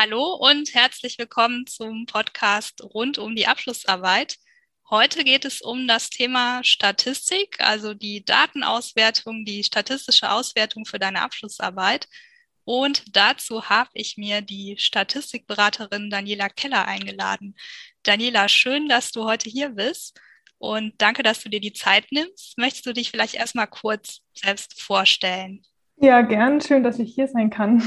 Hallo und herzlich willkommen zum Podcast rund um die Abschlussarbeit. Heute geht es um das Thema Statistik, also die Datenauswertung, die statistische Auswertung für deine Abschlussarbeit. Und dazu habe ich mir die Statistikberaterin Daniela Keller eingeladen. Daniela, schön, dass du heute hier bist und danke, dass du dir die Zeit nimmst. Möchtest du dich vielleicht erstmal kurz selbst vorstellen? Ja, gern. Schön, dass ich hier sein kann.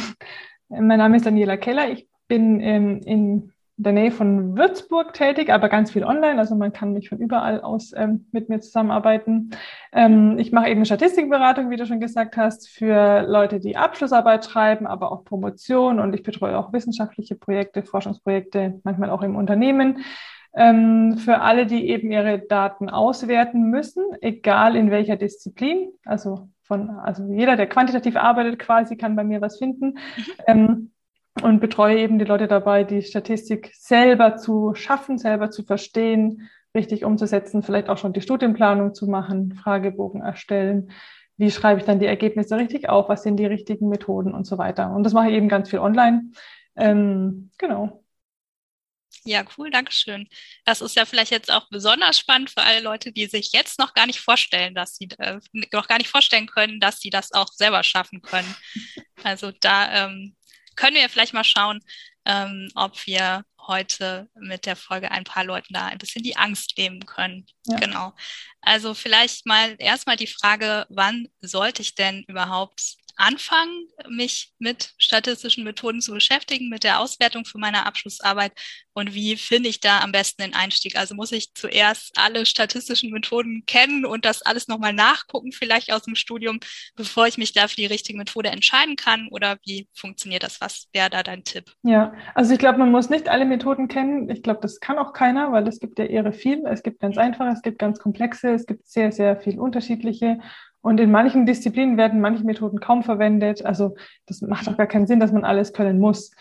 Mein Name ist Daniela Keller. Ich bin ähm, in der Nähe von Würzburg tätig, aber ganz viel online. Also man kann mich von überall aus ähm, mit mir zusammenarbeiten. Ähm, ich mache eben Statistikberatung, wie du schon gesagt hast, für Leute, die Abschlussarbeit schreiben, aber auch Promotion und ich betreue auch wissenschaftliche Projekte, Forschungsprojekte, manchmal auch im Unternehmen. Ähm, für alle, die eben ihre Daten auswerten müssen, egal in welcher Disziplin, also von, also jeder, der quantitativ arbeitet, quasi kann bei mir was finden. Ähm, und betreue eben die Leute dabei, die Statistik selber zu schaffen, selber zu verstehen, richtig umzusetzen, vielleicht auch schon die Studienplanung zu machen, Fragebogen erstellen. Wie schreibe ich dann die Ergebnisse richtig auf? Was sind die richtigen Methoden und so weiter? Und das mache ich eben ganz viel online. Ähm, genau. Ja, cool, Dankeschön. Das ist ja vielleicht jetzt auch besonders spannend für alle Leute, die sich jetzt noch gar nicht vorstellen, dass sie äh, noch gar nicht vorstellen können, dass sie das auch selber schaffen können. Also da ähm, können wir vielleicht mal schauen, ähm, ob wir heute mit der Folge ein paar Leuten da ein bisschen die Angst nehmen können. Ja. Genau. Also vielleicht mal erstmal die Frage, wann sollte ich denn überhaupt anfangen, mich mit statistischen Methoden zu beschäftigen, mit der Auswertung für meine Abschlussarbeit und wie finde ich da am besten den Einstieg? Also muss ich zuerst alle statistischen Methoden kennen und das alles nochmal nachgucken, vielleicht aus dem Studium, bevor ich mich da für die richtige Methode entscheiden kann? Oder wie funktioniert das? Was wäre da dein Tipp? Ja, also ich glaube, man muss nicht alle Methoden kennen. Ich glaube, das kann auch keiner, weil es gibt ja irre viel. Es gibt ganz einfache, es gibt ganz komplexe, es gibt sehr, sehr viel unterschiedliche. Und in manchen Disziplinen werden manche Methoden kaum verwendet. Also das macht auch gar keinen Sinn, dass man alles können muss.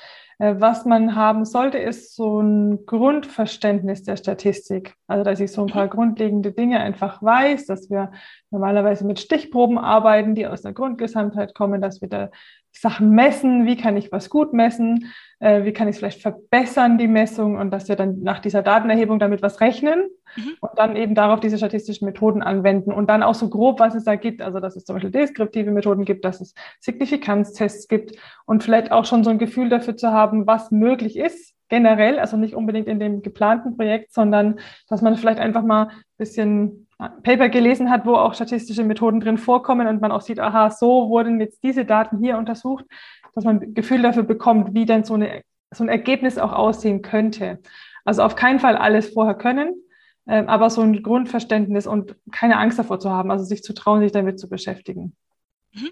Äh, was man haben sollte, ist so ein Grundverständnis der Statistik. Also, dass ich so ein paar grundlegende Dinge einfach weiß, dass wir normalerweise mit Stichproben arbeiten, die aus der Grundgesamtheit kommen, dass wir da Sachen messen, wie kann ich was gut messen, äh, wie kann ich es vielleicht verbessern, die Messung und dass wir dann nach dieser Datenerhebung damit was rechnen mhm. und dann eben darauf diese statistischen Methoden anwenden und dann auch so grob, was es da gibt, also dass es zum Beispiel deskriptive Methoden gibt, dass es Signifikanztests gibt und vielleicht auch schon so ein Gefühl dafür zu haben, was möglich ist, generell, also nicht unbedingt in dem geplanten Projekt, sondern dass man vielleicht einfach mal ein bisschen Paper gelesen hat, wo auch statistische Methoden drin vorkommen und man auch sieht, aha, so wurden jetzt diese Daten hier untersucht, dass man ein Gefühl dafür bekommt, wie denn so, eine, so ein Ergebnis auch aussehen könnte. Also auf keinen Fall alles vorher können, äh, aber so ein Grundverständnis und keine Angst davor zu haben, also sich zu trauen, sich damit zu beschäftigen. Mhm.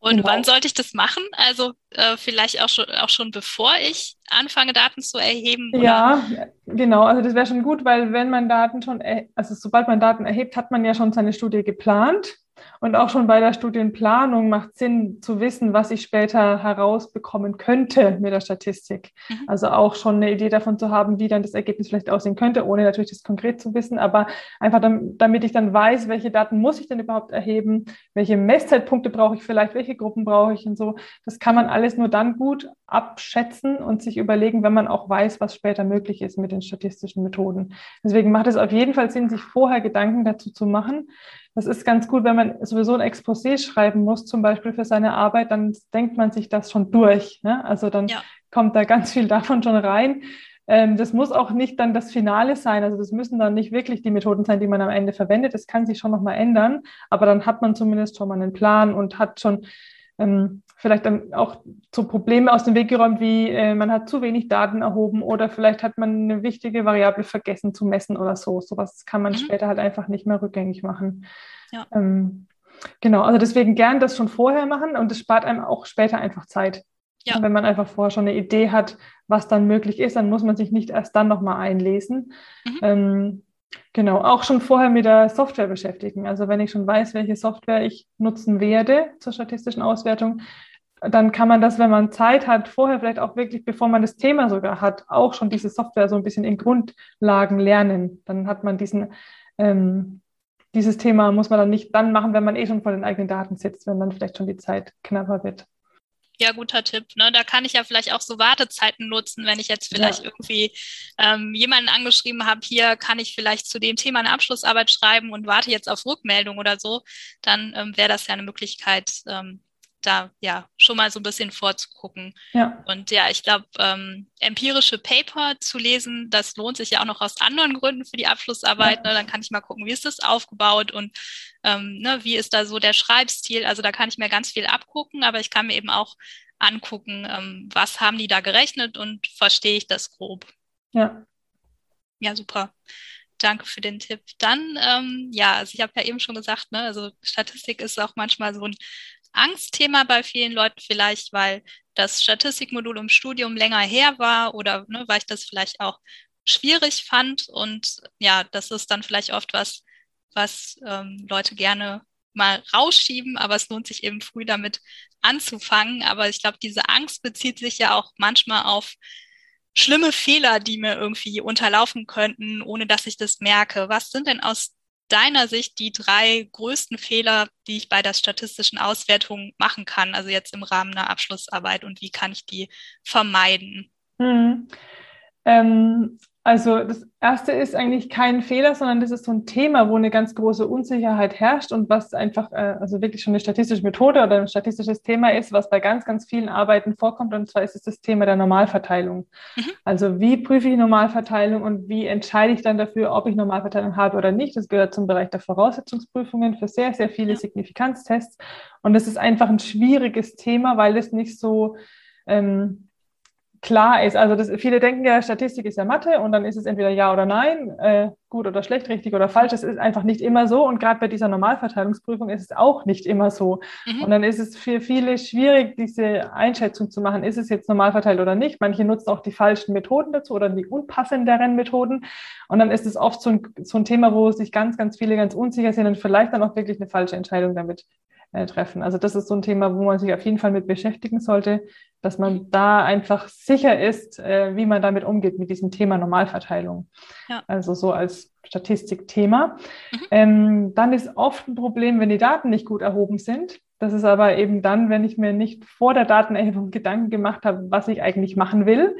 Und genau. wann sollte ich das machen? Also äh, vielleicht auch schon, auch schon bevor ich anfange, Daten zu erheben? Oder? Ja, genau. Also das wäre schon gut, weil wenn man Daten schon, also sobald man Daten erhebt, hat man ja schon seine Studie geplant. Und auch schon bei der Studienplanung macht Sinn zu wissen, was ich später herausbekommen könnte mit der Statistik. Mhm. Also auch schon eine Idee davon zu haben, wie dann das Ergebnis vielleicht aussehen könnte, ohne natürlich das konkret zu wissen, aber einfach damit ich dann weiß, welche Daten muss ich denn überhaupt erheben, welche Messzeitpunkte brauche ich vielleicht, welche Gruppen brauche ich und so. Das kann man alles nur dann gut abschätzen und sich überlegen, wenn man auch weiß, was später möglich ist mit den statistischen Methoden. Deswegen macht es auf jeden Fall Sinn, sich vorher Gedanken dazu zu machen. Das ist ganz gut, wenn man sowieso ein Exposé schreiben muss, zum Beispiel für seine Arbeit, dann denkt man sich das schon durch. Ne? Also dann ja. kommt da ganz viel davon schon rein. Ähm, das muss auch nicht dann das Finale sein. Also das müssen dann nicht wirklich die Methoden sein, die man am Ende verwendet. Das kann sich schon nochmal ändern. Aber dann hat man zumindest schon mal einen Plan und hat schon ähm, vielleicht dann auch so Probleme aus dem Weg geräumt, wie äh, man hat zu wenig Daten erhoben oder vielleicht hat man eine wichtige Variable vergessen zu messen oder so. Sowas kann man mhm. später halt einfach nicht mehr rückgängig machen. Ja. Ähm, genau, also deswegen gern das schon vorher machen und es spart einem auch später einfach Zeit. Ja. Wenn man einfach vorher schon eine Idee hat, was dann möglich ist, dann muss man sich nicht erst dann nochmal einlesen. Mhm. Ähm, Genau, auch schon vorher mit der Software beschäftigen. Also wenn ich schon weiß, welche Software ich nutzen werde zur statistischen Auswertung, dann kann man das, wenn man Zeit hat, vorher vielleicht auch wirklich, bevor man das Thema sogar hat, auch schon diese Software so ein bisschen in Grundlagen lernen. Dann hat man diesen, ähm, dieses Thema muss man dann nicht dann machen, wenn man eh schon vor den eigenen Daten sitzt, wenn dann vielleicht schon die Zeit knapper wird. Ja, guter Tipp. Ne? Da kann ich ja vielleicht auch so Wartezeiten nutzen, wenn ich jetzt vielleicht ja. irgendwie ähm, jemanden angeschrieben habe, hier kann ich vielleicht zu dem Thema eine Abschlussarbeit schreiben und warte jetzt auf Rückmeldung oder so, dann ähm, wäre das ja eine Möglichkeit, ähm, da ja schon mal so ein bisschen vorzugucken. Ja. Und ja, ich glaube, ähm, empirische Paper zu lesen, das lohnt sich ja auch noch aus anderen Gründen für die Abschlussarbeit. Ja. Ne? Dann kann ich mal gucken, wie ist das aufgebaut und ähm, ne, wie ist da so der Schreibstil. Also da kann ich mir ganz viel abgucken, aber ich kann mir eben auch angucken, ähm, was haben die da gerechnet und verstehe ich das grob. Ja. Ja, super. Danke für den Tipp. Dann, ähm, ja, also ich habe ja eben schon gesagt, ne, also Statistik ist auch manchmal so ein Angstthema bei vielen Leuten vielleicht, weil das Statistikmodul im Studium länger her war oder ne, weil ich das vielleicht auch schwierig fand. Und ja, das ist dann vielleicht oft was, was ähm, Leute gerne mal rausschieben, aber es lohnt sich eben früh damit anzufangen. Aber ich glaube, diese Angst bezieht sich ja auch manchmal auf schlimme Fehler, die mir irgendwie unterlaufen könnten, ohne dass ich das merke. Was sind denn aus deiner Sicht die drei größten Fehler, die ich bei der statistischen Auswertung machen kann, also jetzt im Rahmen einer Abschlussarbeit und wie kann ich die vermeiden? Hm. Ähm, also das erste ist eigentlich kein Fehler, sondern das ist so ein Thema, wo eine ganz große Unsicherheit herrscht und was einfach, äh, also wirklich schon eine statistische Methode oder ein statistisches Thema ist, was bei ganz, ganz vielen Arbeiten vorkommt. Und zwar ist es das Thema der Normalverteilung. Mhm. Also wie prüfe ich Normalverteilung und wie entscheide ich dann dafür, ob ich Normalverteilung habe oder nicht. Das gehört zum Bereich der Voraussetzungsprüfungen für sehr, sehr viele ja. Signifikanztests. Und das ist einfach ein schwieriges Thema, weil es nicht so ähm, klar ist. Also das, viele denken ja, Statistik ist ja Mathe und dann ist es entweder ja oder nein, äh, gut oder schlecht, richtig oder falsch. Das ist einfach nicht immer so und gerade bei dieser Normalverteilungsprüfung ist es auch nicht immer so. Mhm. Und dann ist es für viele schwierig, diese Einschätzung zu machen, ist es jetzt normal verteilt oder nicht. Manche nutzen auch die falschen Methoden dazu oder die unpassenderen Methoden. Und dann ist es oft so ein, so ein Thema, wo sich ganz, ganz viele ganz unsicher sind und vielleicht dann auch wirklich eine falsche Entscheidung damit äh, treffen. Also das ist so ein Thema, wo man sich auf jeden Fall mit beschäftigen sollte, dass man da einfach sicher ist, äh, wie man damit umgeht mit diesem Thema Normalverteilung. Ja. Also so als Statistikthema. Mhm. Ähm, dann ist oft ein Problem, wenn die Daten nicht gut erhoben sind. Das ist aber eben dann, wenn ich mir nicht vor der Datenerhebung Gedanken gemacht habe, was ich eigentlich machen will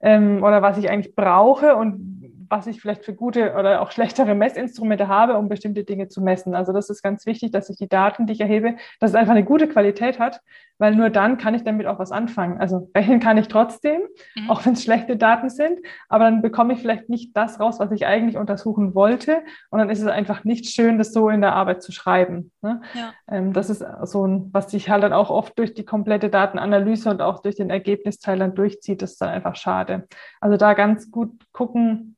ähm, oder was ich eigentlich brauche und was ich vielleicht für gute oder auch schlechtere Messinstrumente habe, um bestimmte Dinge zu messen. Also das ist ganz wichtig, dass ich die Daten, die ich erhebe, dass es einfach eine gute Qualität hat, weil nur dann kann ich damit auch was anfangen. Also rechnen kann ich trotzdem, mhm. auch wenn es schlechte Daten sind, aber dann bekomme ich vielleicht nicht das raus, was ich eigentlich untersuchen wollte. Und dann ist es einfach nicht schön, das so in der Arbeit zu schreiben. Ne? Ja. Ähm, das ist so ein, was sich halt dann auch oft durch die komplette Datenanalyse und auch durch den Ergebnisteil dann durchzieht. Das ist dann einfach schade. Also da ganz gut gucken,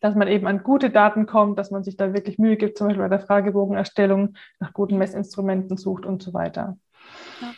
dass man eben an gute Daten kommt, dass man sich da wirklich Mühe gibt, zum Beispiel bei der Fragebogenerstellung nach guten Messinstrumenten sucht und so weiter. Ja.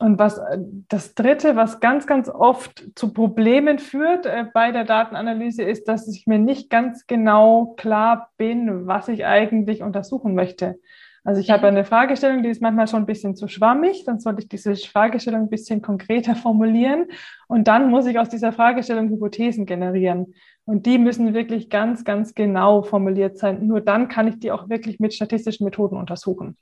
Und was das Dritte, was ganz, ganz oft zu Problemen führt äh, bei der Datenanalyse, ist, dass ich mir nicht ganz genau klar bin, was ich eigentlich untersuchen möchte. Also ich habe eine Fragestellung, die ist manchmal schon ein bisschen zu schwammig, dann sollte ich diese Fragestellung ein bisschen konkreter formulieren und dann muss ich aus dieser Fragestellung Hypothesen generieren. Und die müssen wirklich ganz, ganz genau formuliert sein. Nur dann kann ich die auch wirklich mit statistischen Methoden untersuchen.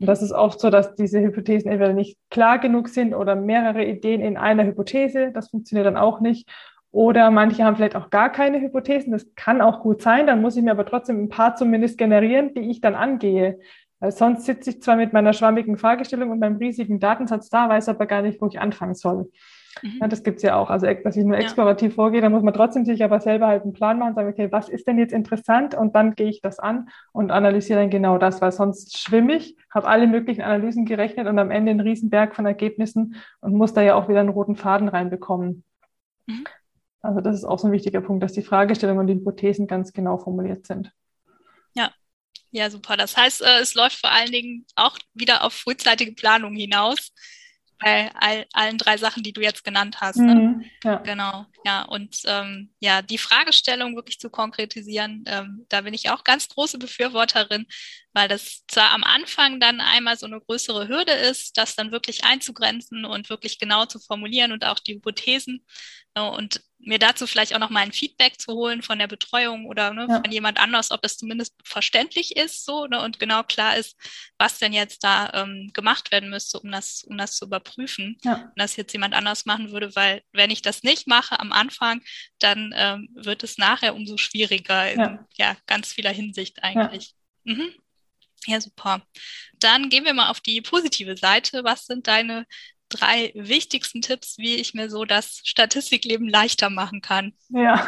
Und das ist oft so, dass diese Hypothesen entweder nicht klar genug sind oder mehrere Ideen in einer Hypothese. Das funktioniert dann auch nicht. Oder manche haben vielleicht auch gar keine Hypothesen. Das kann auch gut sein. Dann muss ich mir aber trotzdem ein paar zumindest generieren, die ich dann angehe. Sonst sitze ich zwar mit meiner schwammigen Fragestellung und meinem riesigen Datensatz da, weiß aber gar nicht, wo ich anfangen soll. Mhm. Ja, das gibt es ja auch. Also, dass ich nur explorativ ja. vorgehe, da muss man trotzdem sich aber selber halt einen Plan machen und sagen, okay, was ist denn jetzt interessant? Und dann gehe ich das an und analysiere dann genau das, weil sonst schwimme ich, habe alle möglichen Analysen gerechnet und am Ende einen Riesenberg von Ergebnissen und muss da ja auch wieder einen roten Faden reinbekommen. Mhm. Also, das ist auch so ein wichtiger Punkt, dass die Fragestellungen und die Hypothesen ganz genau formuliert sind. Ja, ja, super. Das heißt, äh, es läuft vor allen Dingen auch wieder auf frühzeitige Planung hinaus bei all, allen drei Sachen, die du jetzt genannt hast. Ne? Mhm, ja. Genau, ja. Und ähm, ja, die Fragestellung wirklich zu konkretisieren, ähm, da bin ich auch ganz große Befürworterin, weil das zwar am Anfang dann einmal so eine größere Hürde ist, das dann wirklich einzugrenzen und wirklich genau zu formulieren und auch die Hypothesen äh, und mir dazu vielleicht auch noch mal ein Feedback zu holen von der Betreuung oder ne, ja. von jemand anders, ob das zumindest verständlich ist so ne, und genau klar ist, was denn jetzt da ähm, gemacht werden müsste, um das, um das zu überprüfen. Ja. Wenn das jetzt jemand anders machen würde, weil wenn ich das nicht mache am Anfang, dann ähm, wird es nachher umso schwieriger in ja, ja ganz vieler Hinsicht eigentlich. Mhm. Ja, super. Dann gehen wir mal auf die positive Seite. Was sind deine drei wichtigsten Tipps, wie ich mir so das Statistikleben leichter machen kann? Ja,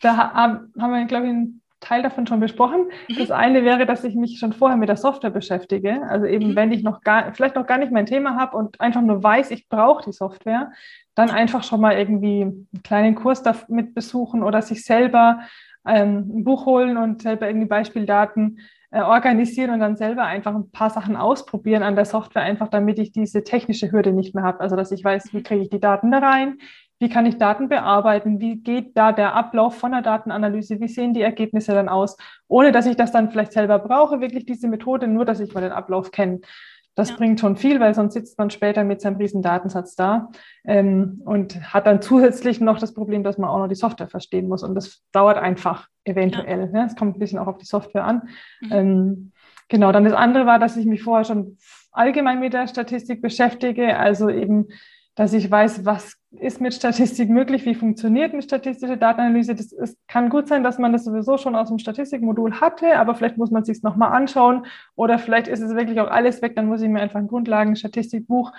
da haben wir, glaube ich, einen Teil davon schon besprochen. Mhm. Das eine wäre, dass ich mich schon vorher mit der Software beschäftige. Also eben, mhm. wenn ich noch gar, vielleicht noch gar nicht mein Thema habe und einfach nur weiß, ich brauche die Software, dann einfach schon mal irgendwie einen kleinen Kurs damit besuchen oder sich selber ähm, ein Buch holen und selber irgendwie Beispieldaten äh, organisieren und dann selber einfach ein paar Sachen ausprobieren an der Software, einfach damit ich diese technische Hürde nicht mehr habe. Also dass ich weiß, wie kriege ich die Daten da rein, wie kann ich Daten bearbeiten, wie geht da der Ablauf von der Datenanalyse, wie sehen die Ergebnisse dann aus, ohne dass ich das dann vielleicht selber brauche, wirklich diese Methode, nur dass ich mal den Ablauf kenne. Das ja. bringt schon viel, weil sonst sitzt man später mit seinem riesen Datensatz da ähm, und hat dann zusätzlich noch das Problem, dass man auch noch die Software verstehen muss. Und das dauert einfach eventuell. Es ja. ne? kommt ein bisschen auch auf die Software an. Mhm. Ähm, genau, dann das andere war, dass ich mich vorher schon allgemein mit der Statistik beschäftige, also eben dass ich weiß, was ist mit Statistik möglich, wie funktioniert eine statistische Datenanalyse. Das ist, kann gut sein, dass man das sowieso schon aus dem Statistikmodul hatte, aber vielleicht muss man es sich nochmal anschauen oder vielleicht ist es wirklich auch alles weg, dann muss ich mir einfach ein Grundlagen-Statistikbuch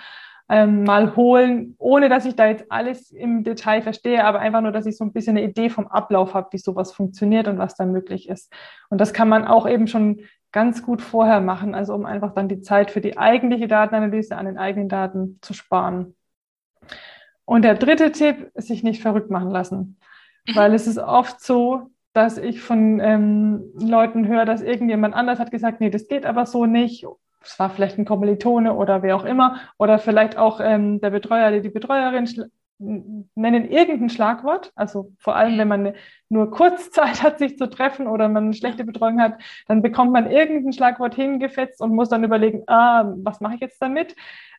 ähm, mal holen, ohne dass ich da jetzt alles im Detail verstehe, aber einfach nur, dass ich so ein bisschen eine Idee vom Ablauf habe, wie sowas funktioniert und was da möglich ist. Und das kann man auch eben schon ganz gut vorher machen, also um einfach dann die Zeit für die eigentliche Datenanalyse an den eigenen Daten zu sparen. Und der dritte Tipp, sich nicht verrückt machen lassen. Weil es ist oft so, dass ich von ähm, Leuten höre, dass irgendjemand anders hat gesagt, nee, das geht aber so nicht. Es war vielleicht ein Kommilitone oder wer auch immer. Oder vielleicht auch ähm, der Betreuer oder die Betreuerin nennen irgendein Schlagwort. Also vor allem, wenn man nur kurz Zeit hat, sich zu treffen oder man eine schlechte Betreuung hat, dann bekommt man irgendein Schlagwort hingefetzt und muss dann überlegen, ah, was mache ich jetzt damit?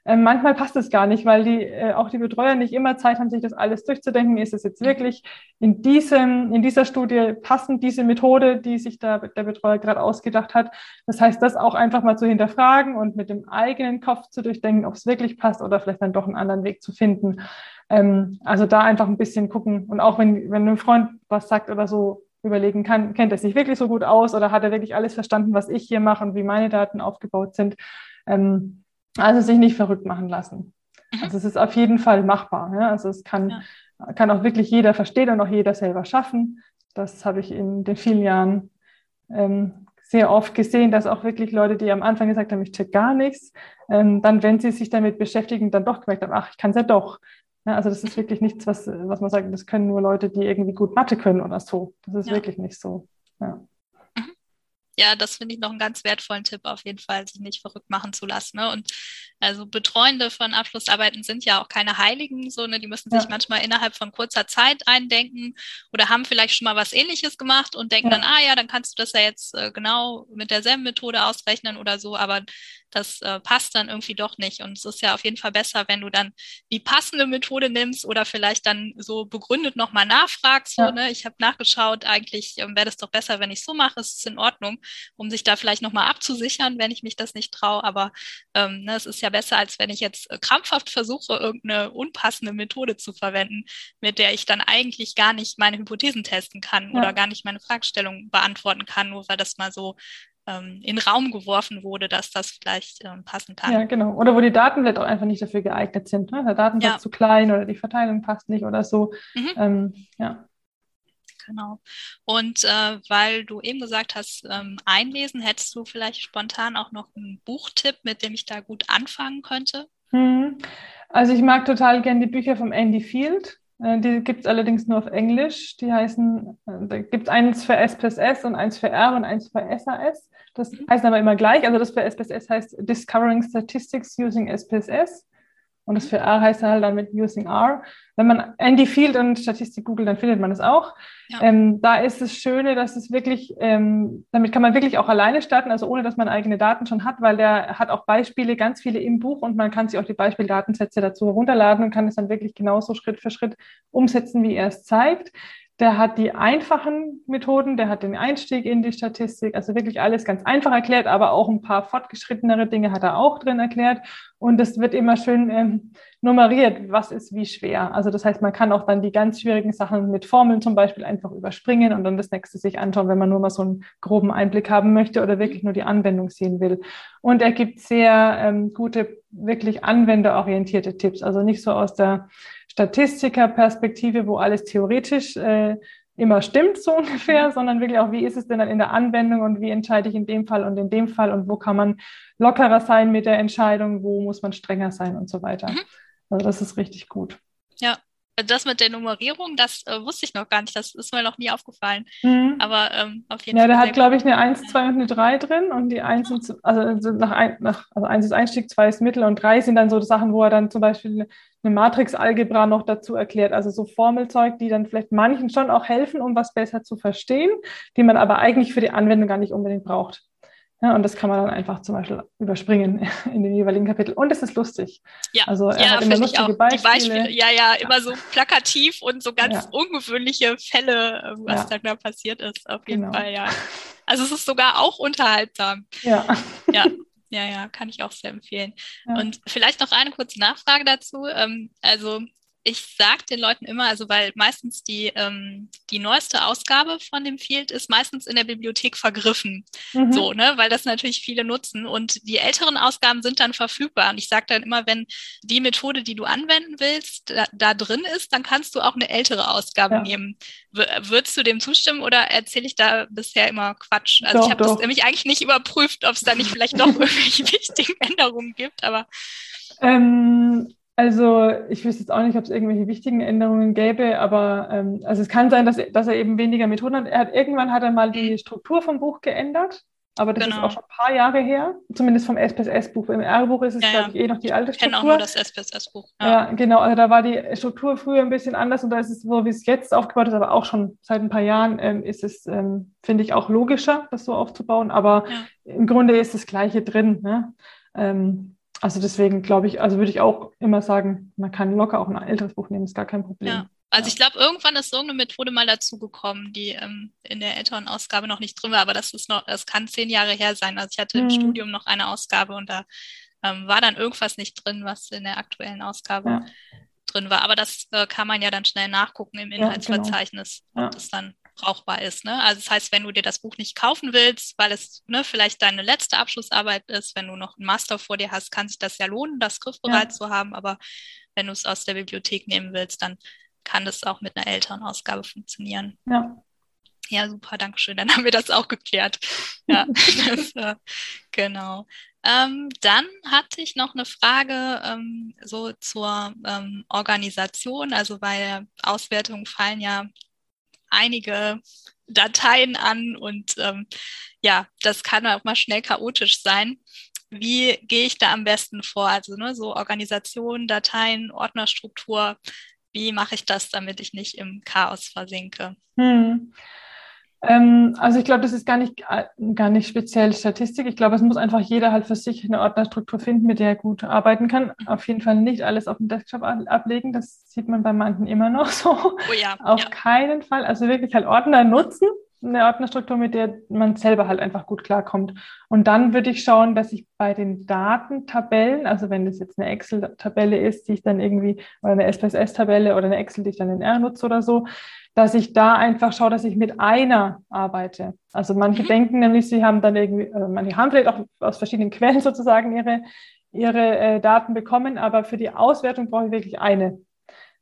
Ähm, manchmal passt es gar nicht, weil die, äh, auch die Betreuer nicht immer Zeit haben, sich das alles durchzudenken. Ist es jetzt wirklich in, diesem, in dieser Studie passend, diese Methode, die sich da der Betreuer gerade ausgedacht hat? Das heißt, das auch einfach mal zu hinterfragen und mit dem eigenen Kopf zu durchdenken, ob es wirklich passt oder vielleicht dann doch einen anderen Weg zu finden. Ähm, also da einfach ein bisschen gucken und auch wenn, wenn ein Freund was sagt oder so, überlegen kann, kennt er sich wirklich so gut aus oder hat er wirklich alles verstanden, was ich hier mache und wie meine Daten aufgebaut sind? Ähm, also sich nicht verrückt machen lassen. Mhm. Also es ist auf jeden Fall machbar. Ja? Also es kann, ja. kann auch wirklich jeder verstehen und auch jeder selber schaffen. Das habe ich in den vielen Jahren ähm, sehr oft gesehen, dass auch wirklich Leute, die am Anfang gesagt haben, ich check gar nichts, ähm, dann, wenn sie sich damit beschäftigen, dann doch gemerkt haben, ach, ich kann es ja doch. Ja, also das ist wirklich nichts, was, was man sagt, das können nur Leute, die irgendwie gut Mathe können oder so. Das ist ja. wirklich nicht so. Ja ja, das finde ich noch einen ganz wertvollen Tipp auf jeden Fall, sich nicht verrückt machen zu lassen. Ne? Und also Betreuende von Abschlussarbeiten sind ja auch keine Heiligen, so, ne? die müssen sich ja. manchmal innerhalb von kurzer Zeit eindenken oder haben vielleicht schon mal was ähnliches gemacht und denken ja. dann, ah ja, dann kannst du das ja jetzt äh, genau mit derselben Methode ausrechnen oder so, aber das äh, passt dann irgendwie doch nicht. Und es ist ja auf jeden Fall besser, wenn du dann die passende Methode nimmst oder vielleicht dann so begründet nochmal nachfragst. So, ja. ne? Ich habe nachgeschaut, eigentlich ähm, wäre das doch besser, wenn ich so mache, es ist in Ordnung, um sich da vielleicht nochmal abzusichern, wenn ich mich das nicht traue. Aber ähm, ne, es ist ja besser, als wenn ich jetzt äh, krampfhaft versuche, irgendeine unpassende Methode zu verwenden, mit der ich dann eigentlich gar nicht meine Hypothesen testen kann ja. oder gar nicht meine Fragestellung beantworten kann, nur weil das mal so ähm, in Raum geworfen wurde, dass das vielleicht ähm, passen kann. Ja, genau. Oder wo die Daten vielleicht auch einfach nicht dafür geeignet sind. Ne? Der Datensatz ja. zu klein oder die Verteilung passt nicht oder so. Mhm. Ähm, ja. Genau. Und äh, weil du eben gesagt hast, ähm, einlesen, hättest du vielleicht spontan auch noch einen Buchtipp, mit dem ich da gut anfangen könnte? Mhm. Also ich mag total gerne die Bücher vom Andy Field. Äh, die gibt es allerdings nur auf Englisch. Die heißen, äh, da gibt es eins für SPSS und eins für R und eins für SAS. Das mhm. heißt aber immer gleich. Also das für SPSS heißt Discovering Statistics Using SPSS. Und das für R heißt halt dann mit Using R. Wenn man Andy Field und Statistik googelt, dann findet man es auch. Ja. Ähm, da ist das Schöne, dass es wirklich, ähm, damit kann man wirklich auch alleine starten, also ohne dass man eigene Daten schon hat, weil der hat auch Beispiele, ganz viele im Buch und man kann sich auch die Beispieldatensätze dazu herunterladen und kann es dann wirklich genauso Schritt für Schritt umsetzen, wie er es zeigt. Der hat die einfachen Methoden, der hat den Einstieg in die Statistik, also wirklich alles ganz einfach erklärt, aber auch ein paar fortgeschrittenere Dinge hat er auch drin erklärt. Und es wird immer schön ähm, nummeriert, was ist wie schwer. Also das heißt, man kann auch dann die ganz schwierigen Sachen mit Formeln zum Beispiel einfach überspringen und dann das nächste sich anschauen, wenn man nur mal so einen groben Einblick haben möchte oder wirklich nur die Anwendung sehen will. Und er gibt sehr ähm, gute, wirklich anwenderorientierte Tipps, also nicht so aus der Statistikerperspektive, wo alles theoretisch äh, immer stimmt, so ungefähr, sondern wirklich auch, wie ist es denn dann in der Anwendung und wie entscheide ich in dem Fall und in dem Fall und wo kann man lockerer sein mit der Entscheidung, wo muss man strenger sein und so weiter. Mhm. Also das ist richtig gut. Ja, das mit der Nummerierung, das äh, wusste ich noch gar nicht. Das ist mir noch nie aufgefallen. Mhm. Aber ähm, auf jeden ja, Fall. Ja, der hat, glaube ich, eine 1, 2 und eine 3 drin. Und die 1 sind, also nach, ein, nach also 1 ist Einstieg, 2 ist Mittel und 3 sind dann so Sachen, wo er dann zum Beispiel eine Matrix-Algebra noch dazu erklärt. Also so Formelzeug, die dann vielleicht manchen schon auch helfen, um was besser zu verstehen, die man aber eigentlich für die Anwendung gar nicht unbedingt braucht. Ja, und das kann man dann einfach zum Beispiel überspringen in den jeweiligen Kapitel. Und es ist lustig. Ja, also er ja, hat immer lustige Beispiele. Beispiele. Ja, ja, immer ja. so plakativ und so ganz ja. ungewöhnliche Fälle, was ja. da passiert ist, auf jeden genau. Fall, ja. Also es ist sogar auch unterhaltsam. Ja. Ja. Ja, ja, kann ich auch sehr empfehlen. Und vielleicht noch eine kurze Nachfrage dazu. Ähm, also ich sage den Leuten immer, also weil meistens die, ähm, die neueste Ausgabe von dem Field ist meistens in der Bibliothek vergriffen. Mhm. So, ne, weil das natürlich viele nutzen. Und die älteren Ausgaben sind dann verfügbar. Und ich sage dann immer, wenn die Methode, die du anwenden willst, da, da drin ist, dann kannst du auch eine ältere Ausgabe ja. nehmen. W würdest du dem zustimmen oder erzähle ich da bisher immer Quatsch? Also doch, ich habe das nämlich eigentlich nicht überprüft, ob es da nicht vielleicht noch irgendwelche wichtigen Änderungen gibt, aber. Ähm, also ich wüsste jetzt auch nicht, ob es irgendwelche wichtigen Änderungen gäbe, aber ähm, also es kann sein, dass, dass er eben weniger Methoden hat. Er hat irgendwann hat er mal die Struktur vom Buch geändert, aber das genau. ist auch schon ein paar Jahre her, zumindest vom SPSS-Buch. Im R-Buch ist es, ja, glaube ich, eh noch die alte Struktur. Ich kenne auch nur das SPSS-Buch. Ja. ja. genau. Also da war die Struktur früher ein bisschen anders und da ist es so, wie es jetzt aufgebaut ist, aber auch schon seit ein paar Jahren ähm, ist es, ähm, finde ich, auch logischer, das so aufzubauen. Aber ja. im Grunde ist das Gleiche drin. Ne? Ähm, also deswegen glaube ich, also würde ich auch immer sagen, man kann locker auch ein älteres Buch nehmen, ist gar kein Problem. Ja. Also ich glaube, irgendwann ist irgendeine Methode mal dazugekommen, die ähm, in der älteren Ausgabe noch nicht drin war, aber das ist noch, das kann zehn Jahre her sein. Also ich hatte mhm. im Studium noch eine Ausgabe und da ähm, war dann irgendwas nicht drin, was in der aktuellen Ausgabe ja. drin war. Aber das äh, kann man ja dann schnell nachgucken im Inhaltsverzeichnis, ja, genau. ob das dann brauchbar ist. Ne? Also das heißt, wenn du dir das Buch nicht kaufen willst, weil es ne, vielleicht deine letzte Abschlussarbeit ist, wenn du noch einen Master vor dir hast, kann sich das ja lohnen, das griffbereit ja. zu haben. Aber wenn du es aus der Bibliothek nehmen willst, dann kann das auch mit einer älteren Ausgabe funktionieren. Ja. Ja, super, danke schön. Dann haben wir das auch geklärt. Ja, das, äh, genau. Ähm, dann hatte ich noch eine Frage ähm, so zur ähm, Organisation. Also bei Auswertungen fallen ja einige Dateien an und ähm, ja, das kann auch mal schnell chaotisch sein. Wie gehe ich da am besten vor? Also ne, so Organisation, Dateien, Ordnerstruktur, wie mache ich das, damit ich nicht im Chaos versinke? Hm. Ähm, also ich glaube, das ist gar nicht, äh, gar nicht speziell Statistik. Ich glaube, es muss einfach jeder halt für sich eine Ordnerstruktur finden, mit der er gut arbeiten kann. Auf jeden Fall nicht alles auf dem Desktop ablegen. Das sieht man bei manchen immer noch so. Oh ja, auf ja. keinen Fall. Also wirklich halt Ordner nutzen eine Ordnerstruktur, mit der man selber halt einfach gut klarkommt. Und dann würde ich schauen, dass ich bei den Datentabellen, also wenn das jetzt eine Excel-Tabelle ist, die ich dann irgendwie, oder eine SPSS-Tabelle oder eine Excel, die ich dann in R nutze oder so, dass ich da einfach schaue, dass ich mit einer arbeite. Also manche mhm. denken nämlich, sie haben dann irgendwie, also manche haben vielleicht auch aus verschiedenen Quellen sozusagen ihre, ihre äh, Daten bekommen, aber für die Auswertung brauche ich wirklich eine.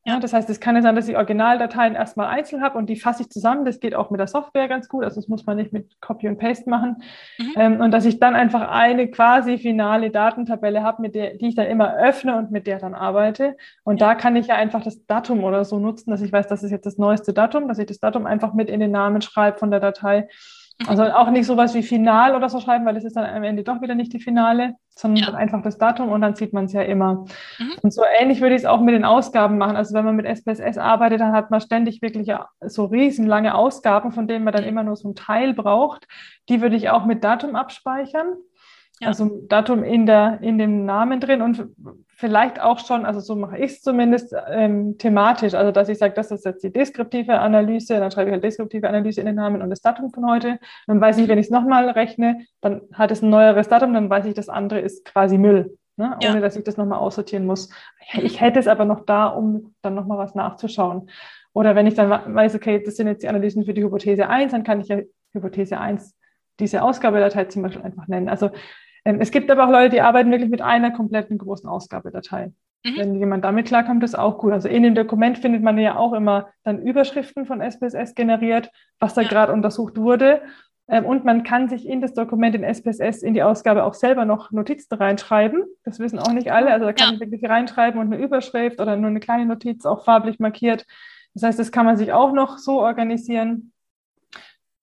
Ja, das heißt, es kann ja sein, dass ich Originaldateien erstmal einzeln habe und die fasse ich zusammen. Das geht auch mit der Software ganz gut. Also das muss man nicht mit Copy und Paste machen. Mhm. Ähm, und dass ich dann einfach eine quasi finale Datentabelle habe, mit der, die ich dann immer öffne und mit der dann arbeite. Und ja. da kann ich ja einfach das Datum oder so nutzen, dass ich weiß, das ist jetzt das neueste Datum, dass ich das Datum einfach mit in den Namen schreibe von der Datei. Also auch nicht sowas wie Final oder so schreiben, weil es ist dann am Ende doch wieder nicht die Finale, sondern ja. einfach das Datum und dann sieht man es ja immer. Mhm. Und so ähnlich würde ich es auch mit den Ausgaben machen. Also wenn man mit SPSS arbeitet, dann hat man ständig wirklich so riesenlange Ausgaben, von denen man dann immer nur so ein Teil braucht. Die würde ich auch mit Datum abspeichern. Ja. Also Datum in, der, in dem Namen drin und vielleicht auch schon, also so mache ich es zumindest, ähm, thematisch. Also dass ich sage, das ist jetzt die deskriptive Analyse, dann schreibe ich halt deskriptive Analyse in den Namen und das Datum von heute. Dann weiß ich, wenn ich es nochmal rechne, dann hat es ein neueres Datum, dann weiß ich, das andere ist quasi Müll. Ne? Ja. Ohne dass ich das nochmal aussortieren muss. Ich hätte es aber noch da, um dann nochmal was nachzuschauen. Oder wenn ich dann weiß, okay, das sind jetzt die Analysen für die Hypothese 1, dann kann ich ja Hypothese 1 diese Ausgabedatei zum Beispiel einfach nennen. Also es gibt aber auch Leute, die arbeiten wirklich mit einer kompletten großen Ausgabedatei. Mhm. Wenn jemand damit klarkommt, ist auch gut. Also in dem Dokument findet man ja auch immer dann Überschriften von SPSS generiert, was da ja. gerade untersucht wurde. Ähm, und man kann sich in das Dokument in SPSS, in die Ausgabe auch selber noch Notizen reinschreiben. Das wissen auch nicht alle. Also da kann ja. man wirklich reinschreiben und eine Überschrift oder nur eine kleine Notiz, auch farblich markiert. Das heißt, das kann man sich auch noch so organisieren.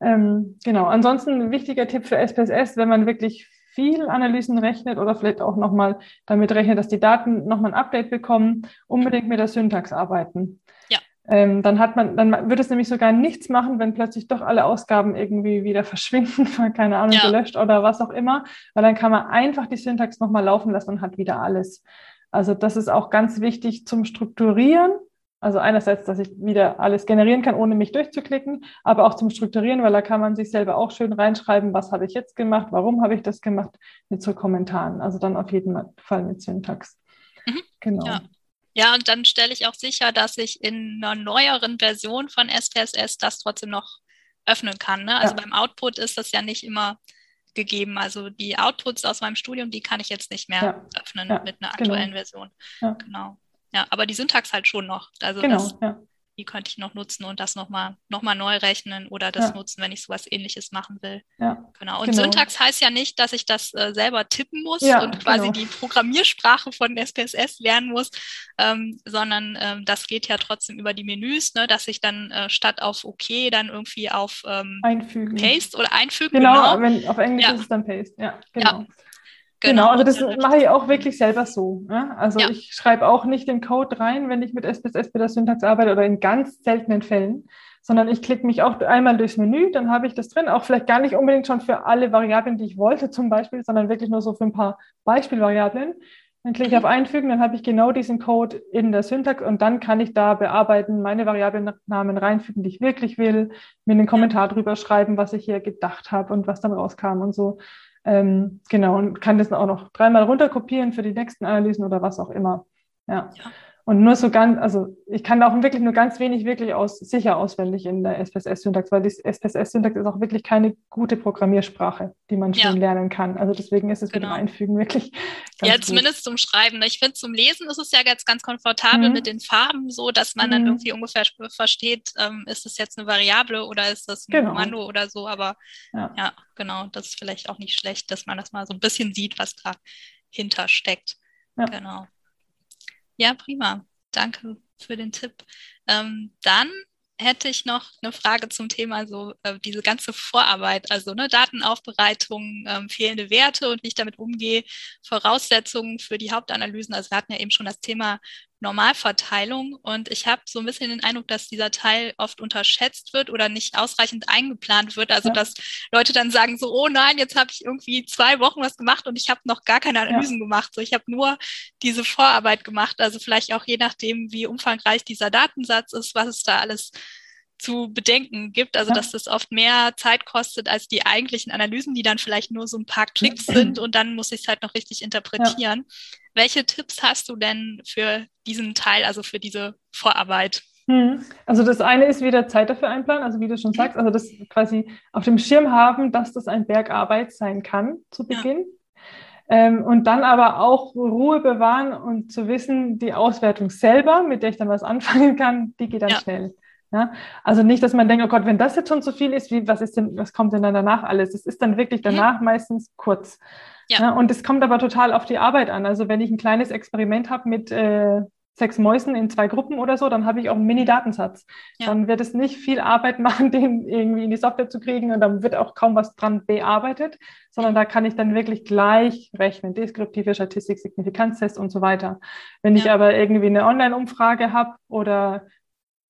Ähm, genau. Ansonsten ein wichtiger Tipp für SPSS, wenn man wirklich viel Analysen rechnet oder vielleicht auch nochmal damit rechnet, dass die Daten nochmal ein Update bekommen, unbedingt mit der Syntax arbeiten. Ja. Ähm, dann hat man, dann wird es nämlich sogar nichts machen, wenn plötzlich doch alle Ausgaben irgendwie wieder verschwinden, keine Ahnung, ja. gelöscht oder was auch immer, weil dann kann man einfach die Syntax nochmal laufen lassen und hat wieder alles. Also das ist auch ganz wichtig zum Strukturieren also einerseits, dass ich wieder alles generieren kann, ohne mich durchzuklicken, aber auch zum Strukturieren, weil da kann man sich selber auch schön reinschreiben, was habe ich jetzt gemacht, warum habe ich das gemacht, mit so Kommentaren. Also dann auf jeden Fall mit Syntax. Mhm. Genau. Ja. ja, und dann stelle ich auch sicher, dass ich in einer neueren Version von SPSS das trotzdem noch öffnen kann. Ne? Also ja. beim Output ist das ja nicht immer gegeben. Also die Outputs aus meinem Studium, die kann ich jetzt nicht mehr ja. öffnen mit einer genau. aktuellen genau. Version. Genau. Ja, aber die Syntax halt schon noch. Also genau, das, ja. die könnte ich noch nutzen und das nochmal noch mal neu rechnen oder das ja. nutzen, wenn ich sowas ähnliches machen will. Ja, genau. Und genau. Syntax heißt ja nicht, dass ich das äh, selber tippen muss ja, und quasi genau. die Programmiersprache von SPSS lernen muss, ähm, sondern ähm, das geht ja trotzdem über die Menüs, ne, dass ich dann äh, statt auf OK dann irgendwie auf ähm, einfügen. Paste oder einfügen. Genau, genau. Wenn, auf Englisch ist es dann Paste. Ja, genau. Genau, genau also das mache ich auch wirklich selber so. Ja? Also ja. ich schreibe auch nicht den Code rein, wenn ich mit SPSS bei der Syntax arbeite oder in ganz seltenen Fällen, sondern ich klicke mich auch einmal durchs Menü, dann habe ich das drin, auch vielleicht gar nicht unbedingt schon für alle Variablen, die ich wollte zum Beispiel, sondern wirklich nur so für ein paar Beispielvariablen. Dann klicke ich mhm. auf Einfügen, dann habe ich genau diesen Code in der Syntax und dann kann ich da bearbeiten, meine Variablennamen reinfügen, die ich wirklich will, mir einen Kommentar drüber schreiben, was ich hier gedacht habe und was dann rauskam und so. Ähm, genau, und kann das auch noch dreimal runterkopieren für die nächsten Analysen oder was auch immer. Ja. ja. Und nur so ganz, also ich kann da auch wirklich nur ganz wenig wirklich aus, sicher auswendig in der SPSS-Syntax, weil die SPSS-Syntax ist auch wirklich keine gute Programmiersprache, die man ja. lernen kann. Also deswegen ist es genau. mit dem Einfügen wirklich. ja, zumindest zum Schreiben. Ich finde, zum Lesen ist es ja jetzt ganz komfortabel mhm. mit den Farben, so dass man mhm. dann irgendwie ungefähr versteht, ähm, ist es jetzt eine Variable oder ist das ein genau. Kommando oder so. Aber ja. ja, genau, das ist vielleicht auch nicht schlecht, dass man das mal so ein bisschen sieht, was dahinter steckt. Ja. Genau. Ja, prima. Danke für den Tipp. Ähm, dann hätte ich noch eine Frage zum Thema so äh, diese ganze Vorarbeit, also ne, Datenaufbereitung, ähm, fehlende Werte und wie ich damit umgehe, Voraussetzungen für die Hauptanalysen. Also wir hatten ja eben schon das Thema Normalverteilung. Und ich habe so ein bisschen den Eindruck, dass dieser Teil oft unterschätzt wird oder nicht ausreichend eingeplant wird. Also ja. dass Leute dann sagen so, oh nein, jetzt habe ich irgendwie zwei Wochen was gemacht und ich habe noch gar keine Analysen ja. gemacht. So, ich habe nur diese Vorarbeit gemacht. Also vielleicht auch je nachdem, wie umfangreich dieser Datensatz ist, was es da alles zu bedenken gibt. Also, dass das oft mehr Zeit kostet als die eigentlichen Analysen, die dann vielleicht nur so ein paar Klicks sind und dann muss ich es halt noch richtig interpretieren. Ja. Welche Tipps hast du denn für diesen Teil, also für diese Vorarbeit? Hm. Also das eine ist wieder Zeit dafür einplanen, also wie du schon sagst, also das quasi auf dem Schirm haben, dass das ein Berg Arbeit sein kann zu Beginn. Ja. Ähm, und dann aber auch Ruhe bewahren und zu wissen, die Auswertung selber, mit der ich dann was anfangen kann, die geht dann ja. schnell. Ja? Also nicht, dass man denkt, oh Gott, wenn das jetzt schon zu viel ist, wie, was ist denn, was kommt denn dann danach alles? Es ist dann wirklich mhm. danach mhm. meistens kurz. Ja. Und es kommt aber total auf die Arbeit an. Also wenn ich ein kleines Experiment habe mit, äh, sechs Mäusen in zwei Gruppen oder so, dann habe ich auch einen Mini-Datensatz. Ja. Dann wird es nicht viel Arbeit machen, den irgendwie in die Software zu kriegen und dann wird auch kaum was dran bearbeitet, sondern da kann ich dann wirklich gleich rechnen, deskriptive Statistik, Signifikanztest und so weiter. Wenn ja. ich aber irgendwie eine Online-Umfrage habe oder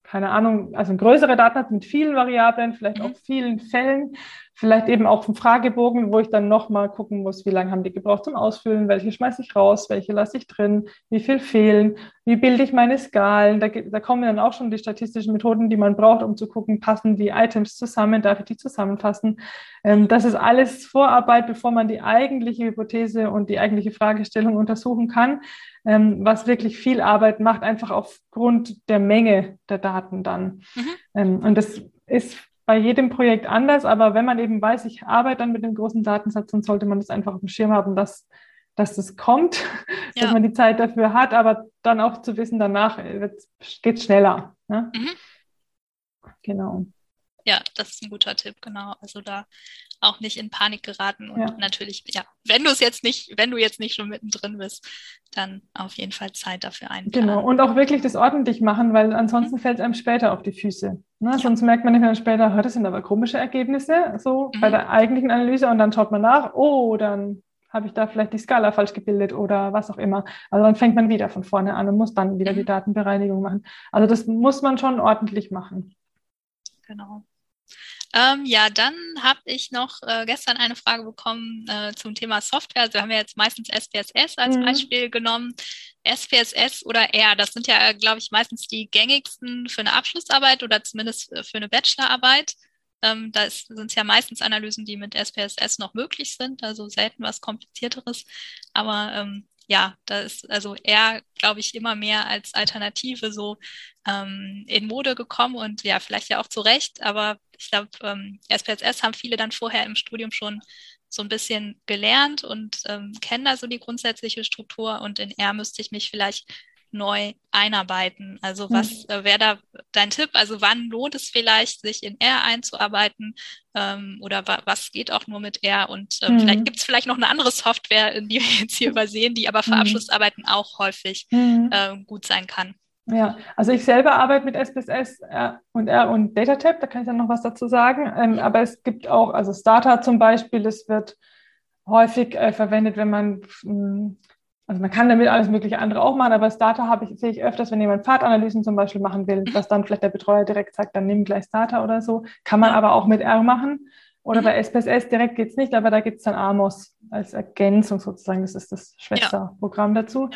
keine Ahnung, also ein größerer Datensatz mit vielen Variablen, vielleicht mhm. auch vielen Fällen, vielleicht eben auch einen Fragebogen, wo ich dann nochmal gucken muss, wie lange haben die gebraucht zum Ausfüllen, welche schmeiße ich raus, welche lasse ich drin, wie viel fehlen, wie bilde ich meine Skalen. Da, da kommen dann auch schon die statistischen Methoden, die man braucht, um zu gucken, passen die Items zusammen, darf ich die zusammenfassen. Ähm, das ist alles Vorarbeit, bevor man die eigentliche Hypothese und die eigentliche Fragestellung untersuchen kann ähm, was wirklich viel Arbeit macht, einfach aufgrund der Menge der Daten dann. Mhm. Ähm, und das ist bei jedem Projekt anders, aber wenn man eben weiß, ich arbeite dann mit einem großen Datensatz, dann sollte man das einfach auf dem Schirm haben, dass, dass das kommt, ja. dass man die Zeit dafür hat, aber dann auch zu wissen, danach geht es schneller. Ne? Mhm. Genau. Ja, das ist ein guter Tipp, genau. Also da auch nicht in Panik geraten und ja. natürlich, ja, wenn du es jetzt nicht, wenn du jetzt nicht schon mittendrin bist, dann auf jeden Fall Zeit dafür einplanen. Genau, und auch wirklich das ordentlich machen, weil ansonsten mhm. fällt es einem später auf die Füße. Ne? Ja. Sonst merkt man dann später, das sind aber komische Ergebnisse, so mhm. bei der eigentlichen Analyse und dann schaut man nach, oh, dann habe ich da vielleicht die Skala falsch gebildet oder was auch immer. Also dann fängt man wieder von vorne an und muss dann wieder mhm. die Datenbereinigung machen. Also das muss man schon ordentlich machen. Genau. Ähm, ja, dann habe ich noch äh, gestern eine Frage bekommen äh, zum Thema Software. Also wir haben ja jetzt meistens SPSS als mhm. Beispiel genommen. SPSS oder R, das sind ja, glaube ich, meistens die gängigsten für eine Abschlussarbeit oder zumindest äh, für eine Bachelorarbeit. Ähm, da sind es ja meistens Analysen, die mit SPSS noch möglich sind, also selten was Komplizierteres. Aber ähm, ja, da ist also eher, glaube ich, immer mehr als Alternative so ähm, in Mode gekommen und ja, vielleicht ja auch zu Recht, aber ich glaube, ähm, SPSS haben viele dann vorher im Studium schon so ein bisschen gelernt und ähm, kennen da so die grundsätzliche Struktur und in R müsste ich mich vielleicht neu einarbeiten. Also was mhm. äh, wäre da dein Tipp? Also wann lohnt es vielleicht, sich in R einzuarbeiten ähm, oder wa was geht auch nur mit R? Und ähm, mhm. vielleicht gibt es vielleicht noch eine andere Software, die wir jetzt hier übersehen, die aber für mhm. Abschlussarbeiten auch häufig äh, gut sein kann. Ja, also ich selber arbeite mit SPSS R und R und DataTab, da kann ich dann noch was dazu sagen. Ähm, aber es gibt auch, also Starter zum Beispiel, das wird häufig äh, verwendet, wenn man hm, also man kann damit alles mögliche andere auch machen, aber Starter habe ich, sehe ich öfters, wenn jemand Fahrtanalysen zum Beispiel machen will, mhm. dass dann vielleicht der Betreuer direkt sagt, dann nimm gleich Starter oder so. Kann man aber auch mit R machen. Oder mhm. bei SPSS direkt geht's nicht, aber da gibt's dann Amos als Ergänzung sozusagen. Das ist das Schwesterprogramm ja. dazu.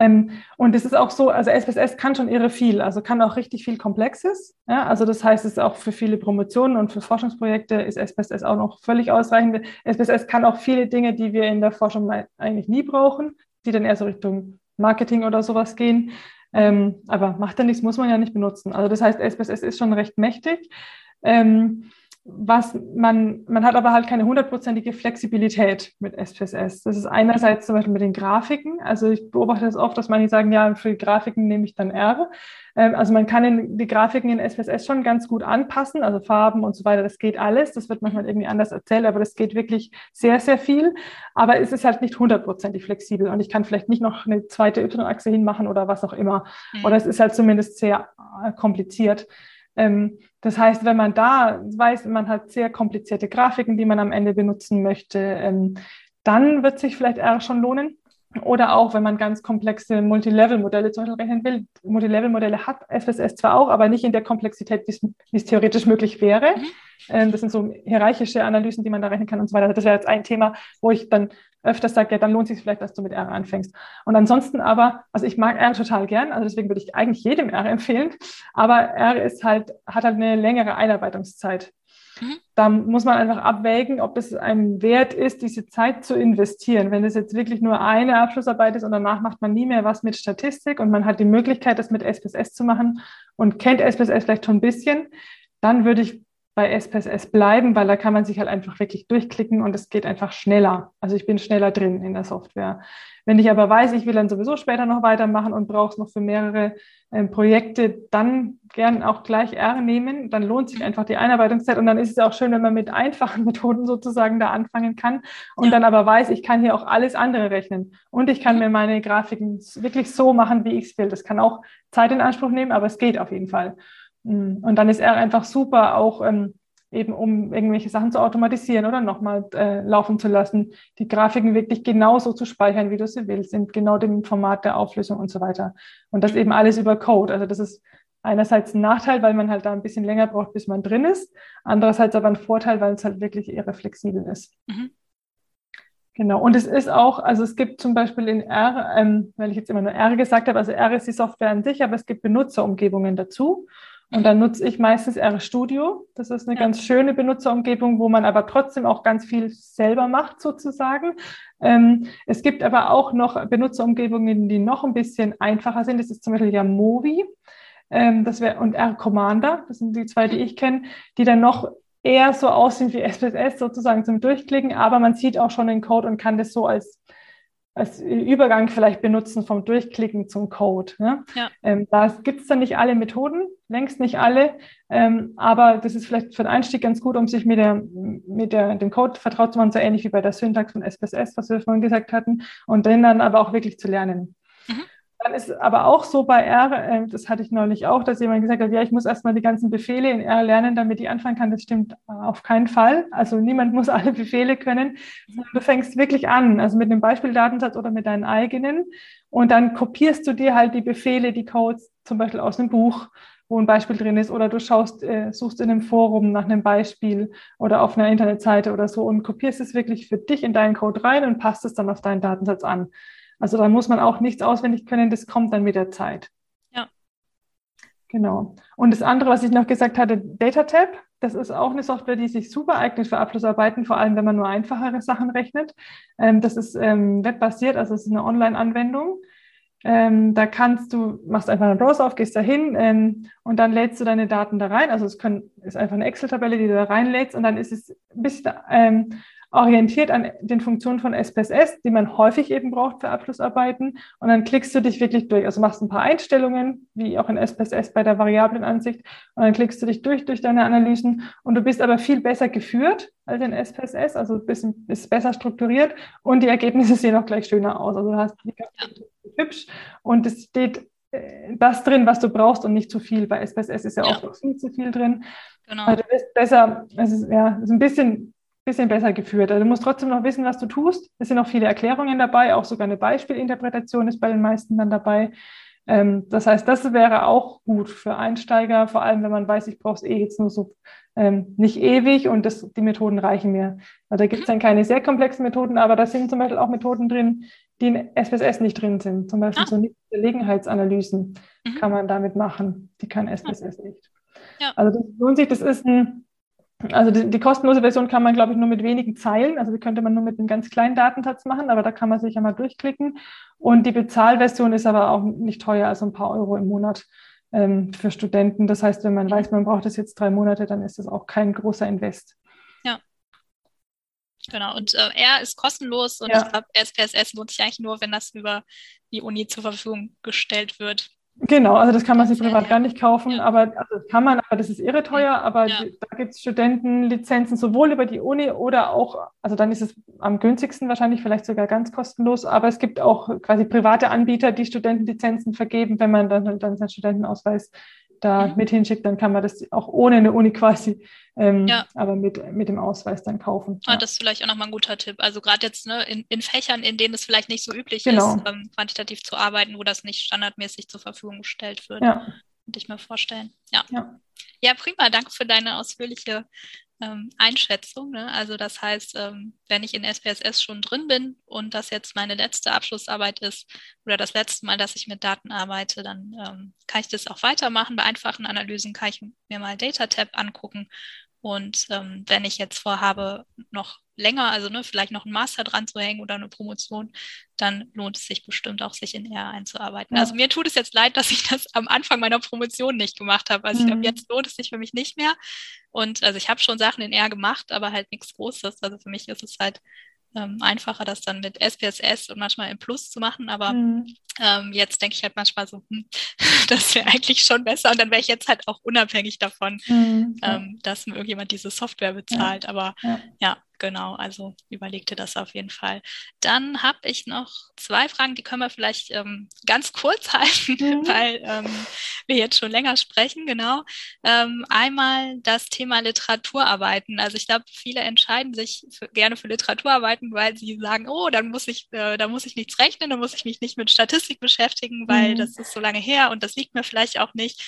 Ähm, und es ist auch so, also SPSS kann schon irre viel, also kann auch richtig viel Komplexes. Ja? Also das heißt, es ist auch für viele Promotionen und für Forschungsprojekte ist SPSS auch noch völlig ausreichend. SPSS kann auch viele Dinge, die wir in der Forschung eigentlich nie brauchen die dann eher so Richtung Marketing oder sowas gehen. Ähm, aber macht ja nichts, muss man ja nicht benutzen. Also das heißt, SPSS ist schon recht mächtig. Ähm, was man, man hat aber halt keine hundertprozentige Flexibilität mit SPSS. Das ist einerseits zum Beispiel mit den Grafiken. Also ich beobachte das oft, dass manche sagen, ja, für Grafiken nehme ich dann R. Ähm, also man kann in, die Grafiken in SPSS schon ganz gut anpassen, also Farben und so weiter, das geht alles. Das wird manchmal irgendwie anders erzählt, aber das geht wirklich sehr, sehr viel. Aber es ist halt nicht hundertprozentig flexibel und ich kann vielleicht nicht noch eine zweite Y-Achse hinmachen oder was auch immer. Mhm. Oder es ist halt zumindest sehr äh, kompliziert. Ähm, das heißt, wenn man da weiß, man hat sehr komplizierte Grafiken, die man am Ende benutzen möchte, ähm, dann wird sich vielleicht R schon lohnen. Oder auch, wenn man ganz komplexe Multilevel-Modelle zum Beispiel rechnen will. Multilevel-Modelle hat SSS zwar auch, aber nicht in der Komplexität, wie es theoretisch möglich wäre. Mhm. Ähm, das sind so hierarchische Analysen, die man da rechnen kann und so weiter. Das wäre jetzt ein Thema, wo ich dann öfters sage, ja, dann lohnt es sich vielleicht, dass du mit R anfängst. Und ansonsten aber, also ich mag R total gern, also deswegen würde ich eigentlich jedem R empfehlen, aber R ist halt, hat halt eine längere Einarbeitungszeit. Mhm. Da muss man einfach abwägen, ob es einem wert ist, diese Zeit zu investieren. Wenn es jetzt wirklich nur eine Abschlussarbeit ist und danach macht man nie mehr was mit Statistik und man hat die Möglichkeit, das mit SPSS zu machen und kennt SPSS vielleicht schon ein bisschen, dann würde ich bei SPSS bleiben, weil da kann man sich halt einfach wirklich durchklicken und es geht einfach schneller. Also ich bin schneller drin in der Software. Wenn ich aber weiß, ich will dann sowieso später noch weitermachen und brauche es noch für mehrere ähm, Projekte, dann gern auch gleich R nehmen. Dann lohnt sich einfach die Einarbeitungszeit und dann ist es auch schön, wenn man mit einfachen Methoden sozusagen da anfangen kann und ja. dann aber weiß, ich kann hier auch alles andere rechnen und ich kann mir meine Grafiken wirklich so machen, wie ich es will. Das kann auch Zeit in Anspruch nehmen, aber es geht auf jeden Fall. Mm. Und dann ist R einfach super, auch ähm, eben um irgendwelche Sachen zu automatisieren oder nochmal äh, laufen zu lassen, die Grafiken wirklich genauso zu speichern, wie du sie willst, in genau dem Format der Auflösung und so weiter. Und das eben alles über Code. Also das ist einerseits ein Nachteil, weil man halt da ein bisschen länger braucht, bis man drin ist. Andererseits aber ein Vorteil, weil es halt wirklich eher flexibel ist. Mhm. Genau. Und es ist auch, also es gibt zum Beispiel in R, ähm, weil ich jetzt immer nur R gesagt habe, also R ist die Software an sich, aber es gibt Benutzerumgebungen dazu. Und dann nutze ich meistens RStudio. Das ist eine ja. ganz schöne Benutzerumgebung, wo man aber trotzdem auch ganz viel selber macht sozusagen. Ähm, es gibt aber auch noch Benutzerumgebungen, die noch ein bisschen einfacher sind. Das ist zum Beispiel ja Movi. Ähm, das wäre und R Commander. Das sind die zwei, die ich kenne, die dann noch eher so aussehen wie SPSS sozusagen zum Durchklicken, aber man sieht auch schon den Code und kann das so als als Übergang vielleicht benutzen vom Durchklicken zum Code. Ne? Ja. Ähm, da gibt es dann nicht alle Methoden, längst nicht alle, ähm, aber das ist vielleicht für den Einstieg ganz gut, um sich mit, der, mit der, dem Code vertraut zu machen, so ähnlich wie bei der Syntax von SPSS, was wir vorhin gesagt hatten, und den dann aber auch wirklich zu lernen. Mhm. Dann ist aber auch so bei R, äh, das hatte ich neulich auch, dass jemand gesagt hat, ja, ich muss erstmal die ganzen Befehle in R lernen, damit ich anfangen kann. Das stimmt auf keinen Fall. Also niemand muss alle Befehle können. Du fängst wirklich an, also mit einem Beispieldatensatz oder mit deinen eigenen. Und dann kopierst du dir halt die Befehle, die Codes zum Beispiel aus einem Buch, wo ein Beispiel drin ist, oder du schaust, äh, suchst in einem Forum nach einem Beispiel oder auf einer Internetseite oder so und kopierst es wirklich für dich in deinen Code rein und passt es dann auf deinen Datensatz an. Also da muss man auch nichts auswendig können, das kommt dann mit der Zeit. Ja. Genau. Und das andere, was ich noch gesagt hatte, DataTab, das ist auch eine Software, die sich super eignet für Abschlussarbeiten, vor allem wenn man nur einfachere Sachen rechnet. Ähm, das ist ähm, webbasiert, also es ist eine Online-Anwendung. Ähm, da kannst du, machst einfach einen Browser auf, gehst da hin ähm, und dann lädst du deine Daten da rein. Also es können, ist einfach eine Excel-Tabelle, die du da reinlädst und dann ist es ein bisschen ähm, orientiert an den Funktionen von SPSS, die man häufig eben braucht für Abschlussarbeiten. Und dann klickst du dich wirklich durch. Also machst ein paar Einstellungen, wie auch in SPSS bei der Variablenansicht. Und dann klickst du dich durch, durch deine Analysen. Und du bist aber viel besser geführt als in SPSS. Also bist, bist besser strukturiert. Und die Ergebnisse sehen auch gleich schöner aus. Also du hast die hübsch. Und es steht äh, das drin, was du brauchst und nicht zu viel. Bei SPSS ist ja, ja. auch viel zu viel drin. Genau. Also du bist besser, es ist, ja, ist ein bisschen bisschen besser geführt. Also du musst trotzdem noch wissen, was du tust. Es sind auch viele Erklärungen dabei, auch sogar eine Beispielinterpretation ist bei den meisten dann dabei. Ähm, das heißt, das wäre auch gut für Einsteiger, vor allem wenn man weiß, ich brauche es eh jetzt nur so ähm, nicht ewig und das, die Methoden reichen mir. Also da gibt es mhm. dann keine sehr komplexen Methoden, aber da sind zum Beispiel auch Methoden drin, die in SPSS nicht drin sind. Zum Beispiel ah. so Gelegenheitsanalysen mhm. kann man damit machen. Die kann SPSS nicht. Ja. Also das lohnt sich, das ist ein also die, die, kostenlose Version kann man, glaube ich, nur mit wenigen Zeilen. Also die könnte man nur mit einem ganz kleinen Datensatz machen, aber da kann man sich ja mal durchklicken. Und die Bezahlversion ist aber auch nicht teuer, also ein paar Euro im Monat ähm, für Studenten. Das heißt, wenn man weiß, man braucht das jetzt drei Monate, dann ist das auch kein großer Invest. Genau, und äh, R ist kostenlos und ja. ich glaube, SPSS lohnt sich eigentlich nur, wenn das über die Uni zur Verfügung gestellt wird. Genau, also das kann man sich privat ja, gar nicht kaufen, ja. aber also kann man, aber das ist irre teuer, aber ja. die, da gibt es Studentenlizenzen sowohl über die Uni oder auch, also dann ist es am günstigsten wahrscheinlich vielleicht sogar ganz kostenlos, aber es gibt auch quasi private Anbieter, die Studentenlizenzen vergeben, wenn man dann, dann seinen Studentenausweis da mhm. mit hinschickt, dann kann man das auch ohne eine Uni quasi, ähm, ja. aber mit, mit dem Ausweis dann kaufen. Ah, ja. Das ist vielleicht auch nochmal ein guter Tipp. Also gerade jetzt ne, in, in Fächern, in denen es vielleicht nicht so üblich genau. ist, ähm, quantitativ zu arbeiten, wo das nicht standardmäßig zur Verfügung gestellt wird. Ja. Könnte ich mir vorstellen. Ja. ja. Ja, prima. Danke für deine ausführliche ähm, Einschätzung. Ne? Also das heißt, ähm, wenn ich in SPSS schon drin bin und das jetzt meine letzte Abschlussarbeit ist oder das letzte Mal, dass ich mit Daten arbeite, dann ähm, kann ich das auch weitermachen. Bei einfachen Analysen kann ich mir mal DataTab angucken. Und ähm, wenn ich jetzt vorhabe, noch länger, also ne, vielleicht noch einen Master dran zu hängen oder eine Promotion, dann lohnt es sich bestimmt auch, sich in R einzuarbeiten. Ja. Also mir tut es jetzt leid, dass ich das am Anfang meiner Promotion nicht gemacht habe. Also mhm. ich glaube, jetzt lohnt es sich für mich nicht mehr. Und also ich habe schon Sachen in R gemacht, aber halt nichts Großes. Also für mich ist es halt ähm, einfacher, das dann mit SPSS und manchmal im Plus zu machen. Aber mhm. ähm, jetzt denke ich halt manchmal so, hm, das wäre eigentlich schon besser. Und dann wäre ich jetzt halt auch unabhängig davon, mhm. ähm, dass mir irgendjemand diese Software bezahlt. Ja. Aber ja. ja. Genau, also überlegte das auf jeden Fall. Dann habe ich noch zwei Fragen, die können wir vielleicht ähm, ganz kurz halten, mhm. weil ähm, wir jetzt schon länger sprechen. Genau. Ähm, einmal das Thema Literaturarbeiten. Also ich glaube, viele entscheiden sich für, gerne für Literaturarbeiten, weil sie sagen, oh, dann muss ich, äh, da muss ich nichts rechnen, dann muss ich mich nicht mit Statistik beschäftigen, weil mhm. das ist so lange her und das liegt mir vielleicht auch nicht.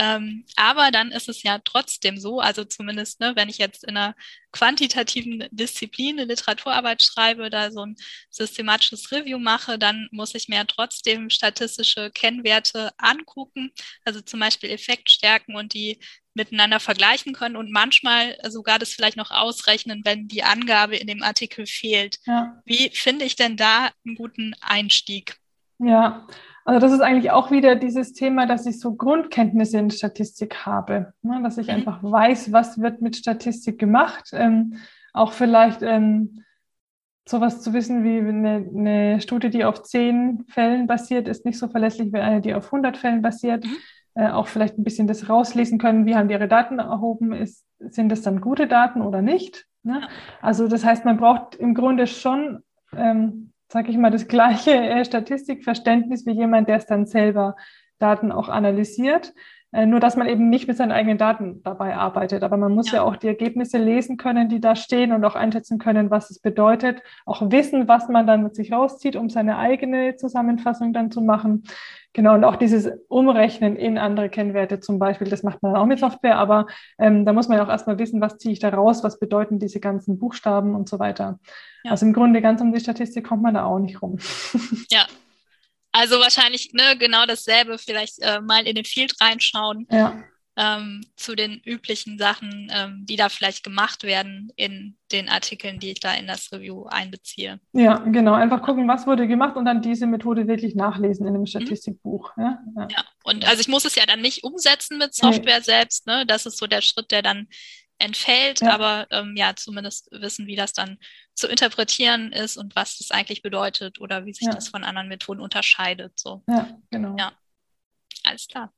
Ähm, aber dann ist es ja trotzdem so, also zumindest, ne, wenn ich jetzt in einer quantitativen Disziplin eine Literaturarbeit schreibe, da so ein systematisches Review mache, dann muss ich mir trotzdem statistische Kennwerte angucken, also zum Beispiel Effektstärken und die miteinander vergleichen können und manchmal sogar das vielleicht noch ausrechnen, wenn die Angabe in dem Artikel fehlt. Ja. Wie finde ich denn da einen guten Einstieg? Ja, also das ist eigentlich auch wieder dieses Thema, dass ich so Grundkenntnisse in Statistik habe, ne? dass ich mhm. einfach weiß, was wird mit Statistik gemacht. Ähm, auch vielleicht ähm, sowas zu wissen wie eine, eine, Studie, die auf zehn Fällen basiert, ist nicht so verlässlich wie eine, die auf 100 Fällen basiert. Mhm. Äh, auch vielleicht ein bisschen das rauslesen können, wie haben die ihre Daten erhoben, ist, sind das dann gute Daten oder nicht. Ne? Also das heißt, man braucht im Grunde schon ähm, sage ich mal, das gleiche äh, Statistikverständnis wie jemand, der es dann selber Daten auch analysiert. Äh, nur, dass man eben nicht mit seinen eigenen Daten dabei arbeitet. Aber man muss ja. ja. auch die Ergebnisse lesen können, die da stehen und auch einschätzen können, was es bedeutet. Auch wissen, was man dann mit sich rauszieht, um seine eigene Zusammenfassung dann zu machen. Genau, und auch dieses Umrechnen in andere Kennwerte zum Beispiel, das macht man auch mit Software, aber ähm, da muss man ja auch erstmal wissen, was ziehe ich da raus, was bedeuten diese ganzen Buchstaben und so weiter. Ja. Also im Grunde ganz um die Statistik kommt man da auch nicht rum. Ja, also wahrscheinlich ne, genau dasselbe, vielleicht äh, mal in den Field reinschauen. Ja. Ähm, zu den üblichen Sachen, ähm, die da vielleicht gemacht werden in den Artikeln, die ich da in das Review einbeziehe. Ja, genau. Einfach gucken, was wurde gemacht und dann diese Methode wirklich nachlesen in einem mhm. Statistikbuch. Mhm. Ja? Ja. ja, und also ich muss es ja dann nicht umsetzen mit Software nee. selbst. Ne? Das ist so der Schritt, der dann entfällt, ja. aber ähm, ja, zumindest wissen, wie das dann zu interpretieren ist und was das eigentlich bedeutet oder wie sich ja. das von anderen Methoden unterscheidet. So. Ja, genau. Ja, alles klar.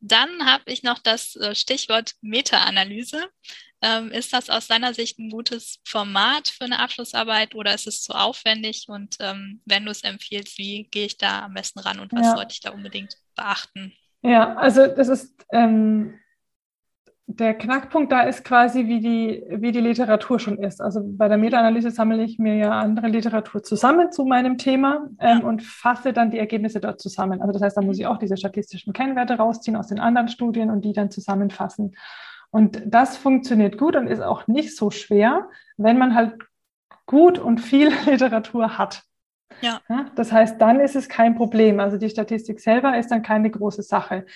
Dann habe ich noch das äh, Stichwort Meta-Analyse. Ähm, ist das aus deiner Sicht ein gutes Format für eine Abschlussarbeit oder ist es zu aufwendig? Und ähm, wenn du es empfiehlst, wie gehe ich da am besten ran und was ja. sollte ich da unbedingt beachten? Ja, also das ist ähm, der Knackpunkt da ist quasi, wie die, wie die Literatur schon ist. Also bei der Meta-Analyse sammle ich mir ja andere Literatur zusammen zu meinem Thema ähm, und fasse dann die Ergebnisse dort zusammen. Also das heißt, da muss ich auch diese statistischen Kennwerte rausziehen aus den anderen Studien und die dann zusammenfassen. Und das funktioniert gut und ist auch nicht so schwer, wenn man halt gut und viel Literatur hat. Ja. ja. Das heißt, dann ist es kein Problem. Also die Statistik selber ist dann keine große Sache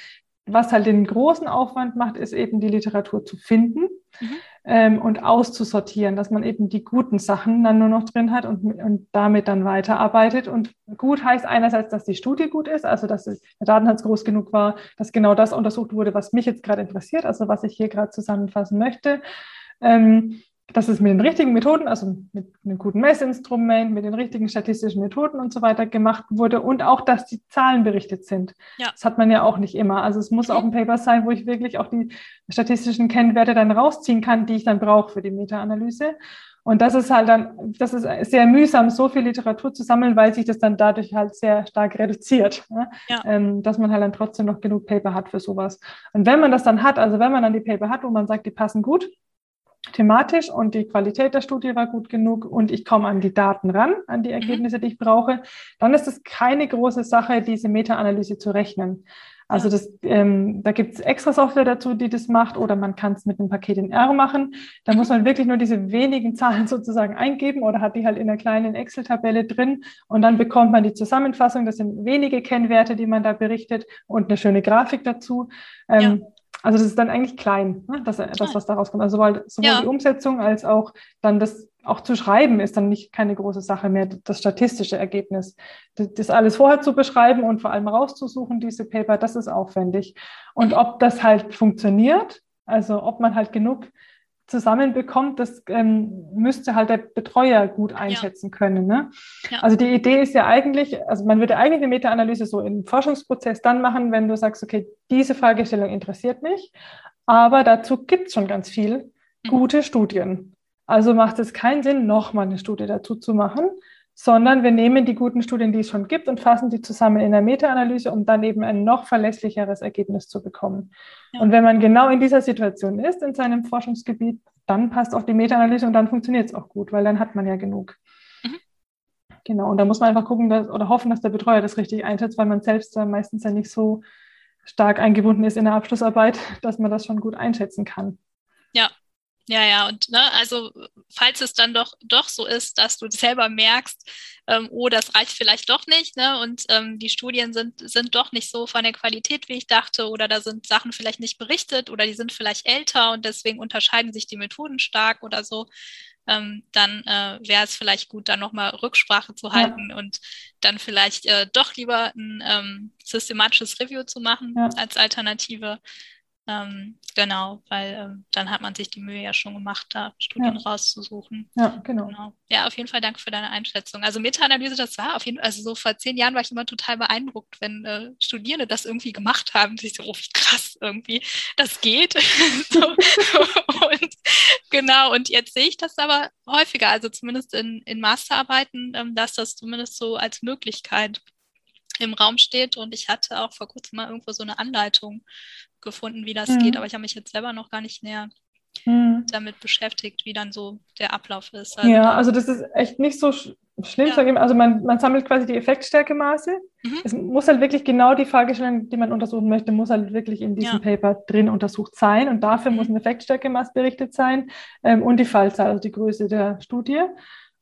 was halt den großen Aufwand macht, ist eben die Literatur zu finden mhm. ähm, und auszusortieren, dass man eben die guten Sachen dann nur noch drin hat und, und damit dann weiterarbeitet. Und gut heißt einerseits, dass die Studie gut ist, also dass der Datensatz groß genug war, dass genau das untersucht wurde, was mich jetzt gerade interessiert, also was ich hier gerade zusammenfassen möchte. Ähm, dass es mit den richtigen Methoden, also mit einem guten Messinstrument, mit den richtigen statistischen Methoden und so weiter gemacht wurde und auch, dass die Zahlen berichtet sind. Ja. Das hat man ja auch nicht immer. Also es muss okay. auch ein Paper sein, wo ich wirklich auch die statistischen Kennwerte dann rausziehen kann, die ich dann brauche für die Meta-Analyse. Und das ist halt dann, das ist sehr mühsam, so viel Literatur zu sammeln, weil sich das dann dadurch halt sehr stark reduziert, ne? ja. ähm, dass man halt dann trotzdem noch genug Paper hat für sowas. Und wenn man das dann hat, also wenn man dann die Paper hat, wo man sagt, die passen gut, thematisch und die Qualität der Studie war gut genug und ich komme an die Daten ran, an die mhm. Ergebnisse, die ich brauche, dann ist es keine große Sache, diese Meta-Analyse zu rechnen. Also das, ähm, da gibt es extra Software dazu, die das macht, oder man kann es mit einem Paket in R machen. Da muss man wirklich nur diese wenigen Zahlen sozusagen eingeben oder hat die halt in einer kleinen Excel-Tabelle drin und dann bekommt man die Zusammenfassung. Das sind wenige Kennwerte, die man da berichtet und eine schöne Grafik dazu. Ähm, ja Also das ist dann eigentlich klein, ne? das, das, was daraus kommt. Also sowohl, sowohl ja. die Umsetzung als auch dann das auch zu schreiben ist dann nicht keine große Sache mehr, das statistische Ergebnis. Das alles vorher zu beschreiben und vor allem rauszusuchen, diese Paper, das ist aufwendig. Und ob das halt funktioniert, also ob man halt genug zusammenbekommt, das ähm, müsste halt der Betreuer gut einschätzen ja. können. Ne? Ja. Also die Idee ist ja eigentlich, also man würde eigentlich eine Meta-Analyse so im Forschungsprozess dann machen, wenn du sagst, okay, diese Fragestellung interessiert mich, aber dazu gibt es schon ganz viel mhm. gute Studien. Also macht es keinen Sinn, nochmal eine Studie dazu zu machen, sondern wir nehmen die guten Studien, die es schon gibt, und fassen die zusammen in der Meta-Analyse, um dann eben ein noch verlässlicheres Ergebnis zu bekommen. Ja. Und wenn man genau in dieser Situation ist, in seinem Forschungsgebiet, dann passt auch die Meta-Analyse und dann funktioniert es auch gut, weil dann hat man ja genug. Mhm. Genau, und da muss man einfach gucken dass, oder hoffen, dass der Betreuer das richtig einschätzt, weil man selbst da meistens ja nicht so stark eingebunden ist in der Abschlussarbeit, dass man das schon gut einschätzen kann. Ja, ja, ja, und ne, also falls es dann doch doch so ist, dass du selber merkst, ähm, oh, das reicht vielleicht doch nicht, ne, und ähm, die Studien sind, sind doch nicht so von der Qualität, wie ich dachte, oder da sind Sachen vielleicht nicht berichtet oder die sind vielleicht älter und deswegen unterscheiden sich die Methoden stark oder so, ähm, dann äh, wäre es vielleicht gut, da nochmal Rücksprache zu halten ja. und dann vielleicht äh, doch lieber ein ähm, systematisches Review zu machen ja. als Alternative. Ähm, genau, weil ähm, dann hat man sich die Mühe ja schon gemacht, da Studien ja. rauszusuchen. Ja, genau. genau. Ja, auf jeden Fall danke für deine Einschätzung. Also Meta-Analyse, das war auf jeden Fall, also so vor zehn Jahren war ich immer total beeindruckt, wenn äh, Studierende das irgendwie gemacht haben. Ich so, oh, wie krass irgendwie, das geht. und genau, und jetzt sehe ich das aber häufiger, also zumindest in, in Masterarbeiten, ähm, dass das zumindest so als Möglichkeit im Raum steht. Und ich hatte auch vor kurzem mal irgendwo so eine Anleitung gefunden, wie das mhm. geht, aber ich habe mich jetzt selber noch gar nicht näher mhm. damit beschäftigt, wie dann so der Ablauf ist. Also, ja, also das ist echt nicht so sch schlimm ja. Also man, man sammelt quasi die Effektstärkemaße. Mhm. Es muss halt wirklich genau die Fragestellung, die man untersuchen möchte, muss halt wirklich in diesem ja. Paper drin untersucht sein. Und dafür muss mhm. ein Effektstärkemaß berichtet sein ähm, und die Fallzahl, also die Größe der Studie.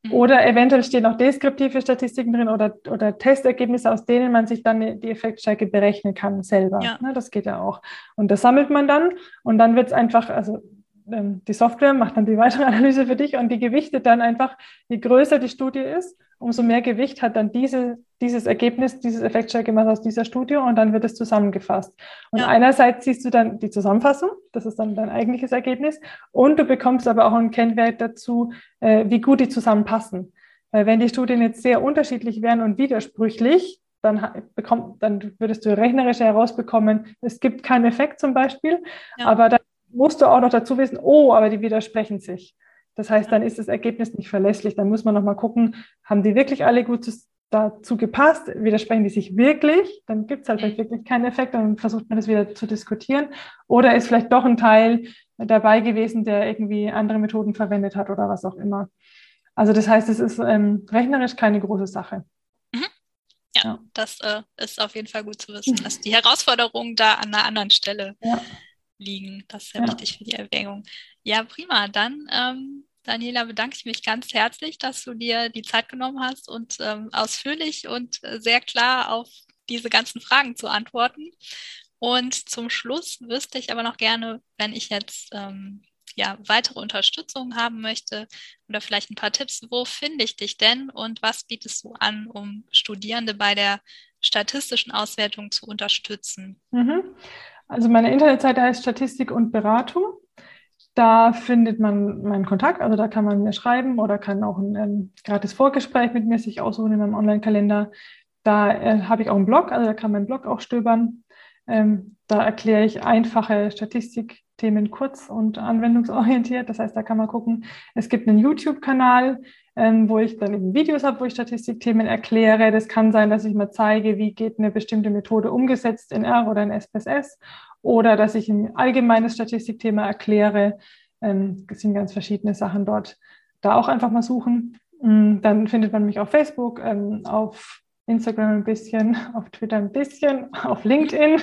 Mhm. Oder eventuell stehen auch deskriptive Statistiken drin oder, oder Testergebnisse, aus denen man sich dann die Effektstärke berechnen kann selber. Ja. Ne, das geht ja auch. Und das sammelt man dann und dann wird es einfach, also ähm, die Software macht dann die weitere Analyse für dich und die gewichtet dann einfach, je größer die Studie ist, umso mehr Gewicht hat dann diese, dieses Ergebnis, dieses Effektstärkemaß aus dieser Studie und dann wird es zusammengefasst. Und ja. einerseits siehst du dann die Zusammenfassung, das ist dann dein eigentliches Ergebnis, und du bekommst aber auch einen Kennwert dazu, äh, wie gut die zusammenpassen. Weil wenn die Studien jetzt sehr unterschiedlich wären und widersprüchlich, dann, bekommt, dann würdest du rechnerisch herausbekommen, es gibt keinen Effekt zum Beispiel, ja. aber dann musst du auch noch dazu wissen, oh, aber die widersprechen sich. Das heißt, dann ist das Ergebnis nicht verlässlich. Dann muss man noch mal gucken, haben die wirklich alle gut dazu gepasst? Widersprechen die sich wirklich? Dann gibt es halt vielleicht wirklich keinen Effekt. Dann versucht man das wieder zu diskutieren. Oder ist vielleicht doch ein Teil dabei gewesen, der irgendwie andere Methoden verwendet hat oder was auch immer. Also das heißt, es ist ähm, rechnerisch keine große Sache. Mhm. Ja, ja, das äh, ist auf jeden Fall gut zu wissen, dass die Herausforderung da an einer anderen Stelle ja liegen. Das ist ja, ja. wichtig für die Erwägung. Ja, prima. Dann, ähm, Daniela, bedanke ich mich ganz herzlich, dass du dir die Zeit genommen hast und ähm, ausführlich und sehr klar auf diese ganzen Fragen zu antworten. Und zum Schluss wüsste ich aber noch gerne, wenn ich jetzt ähm, ja, weitere Unterstützung haben möchte oder vielleicht ein paar Tipps, wo finde ich dich denn und was bietest du an, um Studierende bei der statistischen Auswertung zu unterstützen? Mhm. Also meine Internetseite heißt Statistik und Beratung. Da findet man meinen Kontakt, also da kann man mir schreiben oder kann auch ein ähm, gratis Vorgespräch mit mir sich aussuchen in meinem Online-Kalender. Da äh, habe ich auch einen Blog, also da kann mein Blog auch stöbern. Ähm, da erkläre ich einfache Statistikthemen kurz und anwendungsorientiert. Das heißt, da kann man gucken. Es gibt einen YouTube-Kanal, ähm, wo ich dann eben Videos habe, wo ich Statistikthemen erkläre. Das kann sein, dass ich mal zeige, wie geht eine bestimmte Methode umgesetzt in R oder in SPSS oder dass ich ein allgemeines Statistikthema erkläre. Ähm, sind ganz verschiedene Sachen dort. Da auch einfach mal suchen. Mm, dann findet man mich auf Facebook, ähm, auf Instagram ein bisschen, auf Twitter ein bisschen, auf LinkedIn.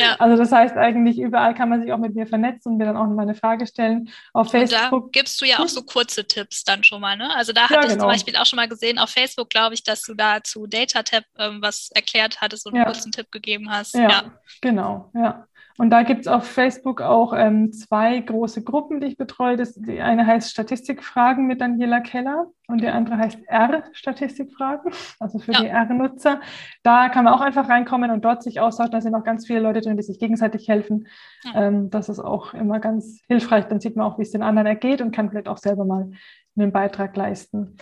Ja. Also das heißt eigentlich, überall kann man sich auch mit mir vernetzen und mir dann auch mal eine Frage stellen. Auf Facebook. Da gibst du ja auch so kurze Tipps dann schon mal, ne? Also da hatte ja, genau. ich zum Beispiel auch schon mal gesehen, auf Facebook glaube ich, dass du da zu DataTab ähm, was erklärt hattest und ja. einen kurzen Tipp gegeben hast. Ja, genau, ja. Und da gibt es auf Facebook auch ähm, zwei große Gruppen, die ich betreue. Das, die eine heißt Statistikfragen mit Daniela Keller und die andere heißt R-Statistikfragen, also für ja. die R-Nutzer. Da kann man auch einfach reinkommen und dort sich austauschen. Da sind auch ganz viele Leute drin, die sich gegenseitig helfen. Ja. Ähm, das ist auch immer ganz hilfreich. Dann sieht man auch, wie es den anderen ergeht und kann vielleicht auch selber mal einen Beitrag leisten.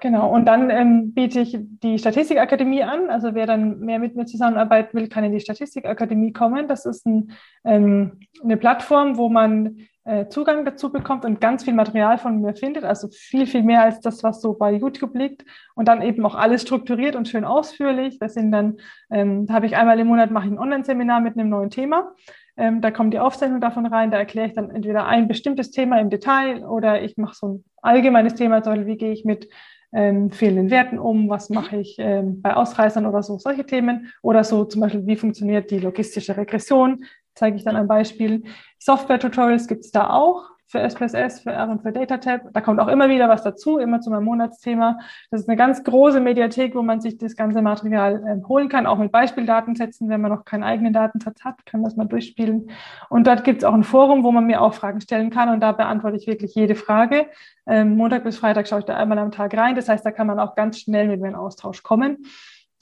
Genau. Und dann ähm, biete ich die Statistikakademie an. Also wer dann mehr mit mir zusammenarbeiten will, kann in die Statistikakademie kommen. Das ist ein, ähm, eine Plattform, wo man äh, Zugang dazu bekommt und ganz viel Material von mir findet. Also viel, viel mehr als das, was so bei YouTube liegt. Und dann eben auch alles strukturiert und schön ausführlich. Das sind dann, ähm, da habe ich einmal im Monat mache ich ein Online-Seminar mit einem neuen Thema. Ähm, da kommt die Aufzeichnung davon rein, da erkläre ich dann entweder ein bestimmtes Thema im Detail oder ich mache so ein allgemeines Thema, zum Beispiel, wie gehe ich mit ähm, fehlenden Werten um, was mache ich ähm, bei Ausreißern oder so, solche Themen. Oder so zum Beispiel, wie funktioniert die logistische Regression, zeige ich dann ein Beispiel. Software-Tutorials gibt es da auch für SPSS, für R und für DataTab. Da kommt auch immer wieder was dazu, immer zu meinem Monatsthema. Das ist eine ganz große Mediathek, wo man sich das ganze Material äh, holen kann, auch mit Beispieldatensätzen. Wenn man noch keinen eigenen Datensatz hat, kann das mal durchspielen. Und dort gibt es auch ein Forum, wo man mir auch Fragen stellen kann und da beantworte ich wirklich jede Frage. Ähm, Montag bis Freitag schaue ich da einmal am Tag rein. Das heißt, da kann man auch ganz schnell mit mir in Austausch kommen,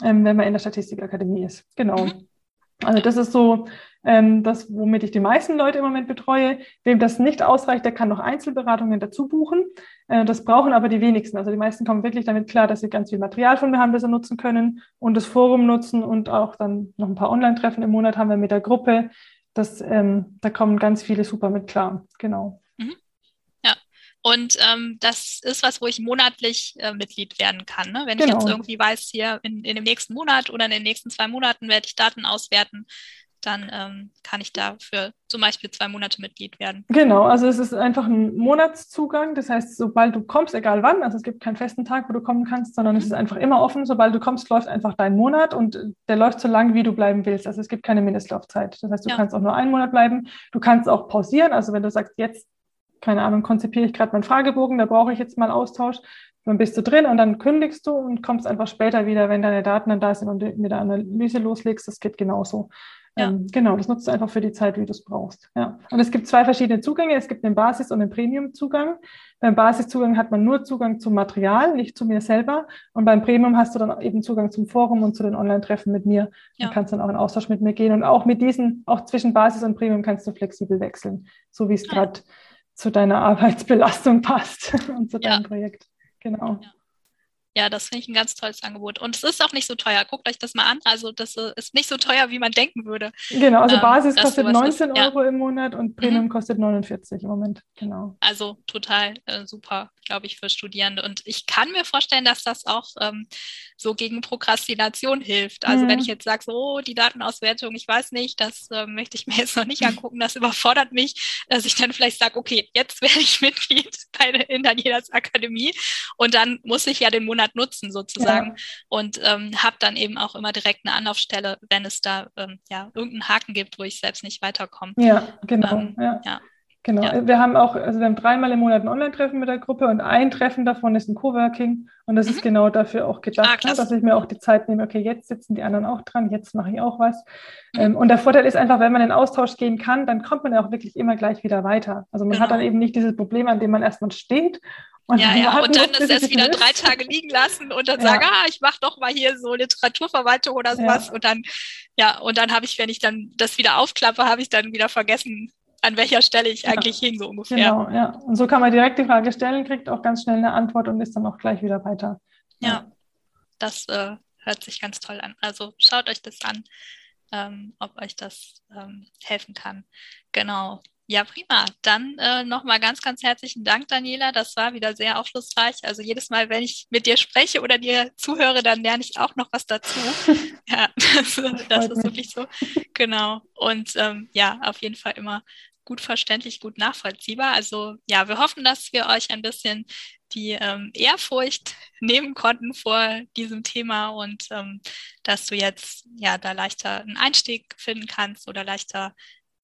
ähm, wenn man in der Statistikakademie ist. Genau. Mhm. Also das ist so ähm, das, womit ich die meisten Leute im Moment betreue. Wem das nicht ausreicht, der kann noch Einzelberatungen dazu buchen. Äh, das brauchen aber die wenigsten. Also die meisten kommen wirklich damit klar, dass sie ganz viel Material von mir haben, das sie nutzen können und das Forum nutzen und auch dann noch ein paar Online-Treffen im Monat haben wir mit der Gruppe. Das, ähm, da kommen ganz viele super mit klar. Genau. Mhm. Und ähm, das ist was, wo ich monatlich äh, Mitglied werden kann. Ne? Wenn genau. ich jetzt genau. irgendwie weiß, hier in, in dem nächsten Monat oder in den nächsten zwei Monaten werde ich Daten auswerten, dann ähm, kann ich da für zum Beispiel zwei Monate Mitglied werden. Genau, also es ist einfach ein Monatszugang. Das heißt, sobald du kommst, egal wann, also es gibt keinen festen Tag, wo du kommen kannst, sondern mhm. es ist einfach immer offen. Sobald du kommst, läuft einfach dein Monat und der läuft so lang, wie du bleiben willst. Also es gibt keine Mindestlaufzeit. Das heißt, du ja. kannst auch nur einen Monat bleiben. Du kannst auch pausieren. Also wenn du sagst, jetzt, keine Ahnung, konzipiere ich gerade meinen Fragebogen, da brauche ich jetzt mal Austausch, dann bist du drin und dann kündigst du und kommst einfach später wieder, wenn deine Daten dann da sind und mit der Analyse loslegst. Das geht genauso. Ja. Ähm, genau, das nutzt du einfach für die Zeit, wie du es brauchst. Ja. Und es gibt zwei verschiedene Zugänge. Es gibt den Basis- und den Premium-Zugang. Beim Basiszugang hat man nur Zugang zum Material, nicht zu mir selber. Und beim Premium hast du dann eben Zugang zum Forum und zu den Online-Treffen mit mir. Ja. Du kannst dann auch in Austausch mit mir gehen. Und auch mit diesen, auch zwischen Basis und Premium kannst du flexibel wechseln, so wie es gerade zu deiner Arbeitsbelastung passt und zu deinem Projekt. Genau. Ja. Ja, das finde ich ein ganz tolles Angebot. Und es ist auch nicht so teuer. Guckt euch das mal an. Also das äh, ist nicht so teuer, wie man denken würde. Genau, also ähm, Basis kostet 19 ist. Euro ja. im Monat und Premium mhm. kostet 49 im Moment. Genau. Also total äh, super, glaube ich, für Studierende. Und ich kann mir vorstellen, dass das auch ähm, so gegen Prokrastination hilft. Also mhm. wenn ich jetzt sage, so oh, die Datenauswertung, ich weiß nicht, das äh, möchte ich mir jetzt noch nicht angucken, das überfordert mich, dass ich dann vielleicht sage, okay, jetzt werde ich Mitglied bei der, in Danielas Akademie und dann muss ich ja den Monat Monat nutzen sozusagen ja. und ähm, habe dann eben auch immer direkt eine Anlaufstelle, wenn es da ähm, ja irgendeinen Haken gibt, wo ich selbst nicht weiterkomme. Ja, genau. Ähm, ja. ja. Genau. Ja. Wir haben auch, also wir haben dreimal im Monat ein Online-Treffen mit der Gruppe und ein Treffen davon ist ein Coworking. Und das mhm. ist genau dafür auch gedacht, ah, dass ich mir auch die Zeit nehme, okay, jetzt sitzen die anderen auch dran, jetzt mache ich auch was. Mhm. Ähm, und der Vorteil ist einfach, wenn man in Austausch gehen kann, dann kommt man ja auch wirklich immer gleich wieder weiter. Also man genau. hat dann eben nicht dieses Problem, an dem man erstmal steht und ja, ja, und dann das erst wieder drei Tage liegen lassen und dann ja. sagen, ah, ich mache doch mal hier so Literaturverwaltung oder sowas. Ja. Und dann, ja, und dann habe ich, wenn ich dann das wieder aufklappe, habe ich dann wieder vergessen, an welcher Stelle ich eigentlich hing, so ungefähr. Genau, ja. Und so kann man direkt die Frage stellen, kriegt auch ganz schnell eine Antwort und ist dann auch gleich wieder weiter. Ja, das äh, hört sich ganz toll an. Also schaut euch das an, ähm, ob euch das ähm, helfen kann. Genau. Ja, prima. Dann äh, nochmal ganz, ganz herzlichen Dank, Daniela. Das war wieder sehr aufschlussreich. Also jedes Mal, wenn ich mit dir spreche oder dir zuhöre, dann lerne ich auch noch was dazu. ja, das, das ist wirklich so. Genau. Und ähm, ja, auf jeden Fall immer gut verständlich, gut nachvollziehbar. Also ja, wir hoffen, dass wir euch ein bisschen die ähm, Ehrfurcht nehmen konnten vor diesem Thema und ähm, dass du jetzt ja da leichter einen Einstieg finden kannst oder leichter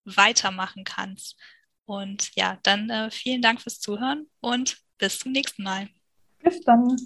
weitermachen kannst. Und ja, dann äh, vielen Dank fürs Zuhören und bis zum nächsten Mal. Bis dann.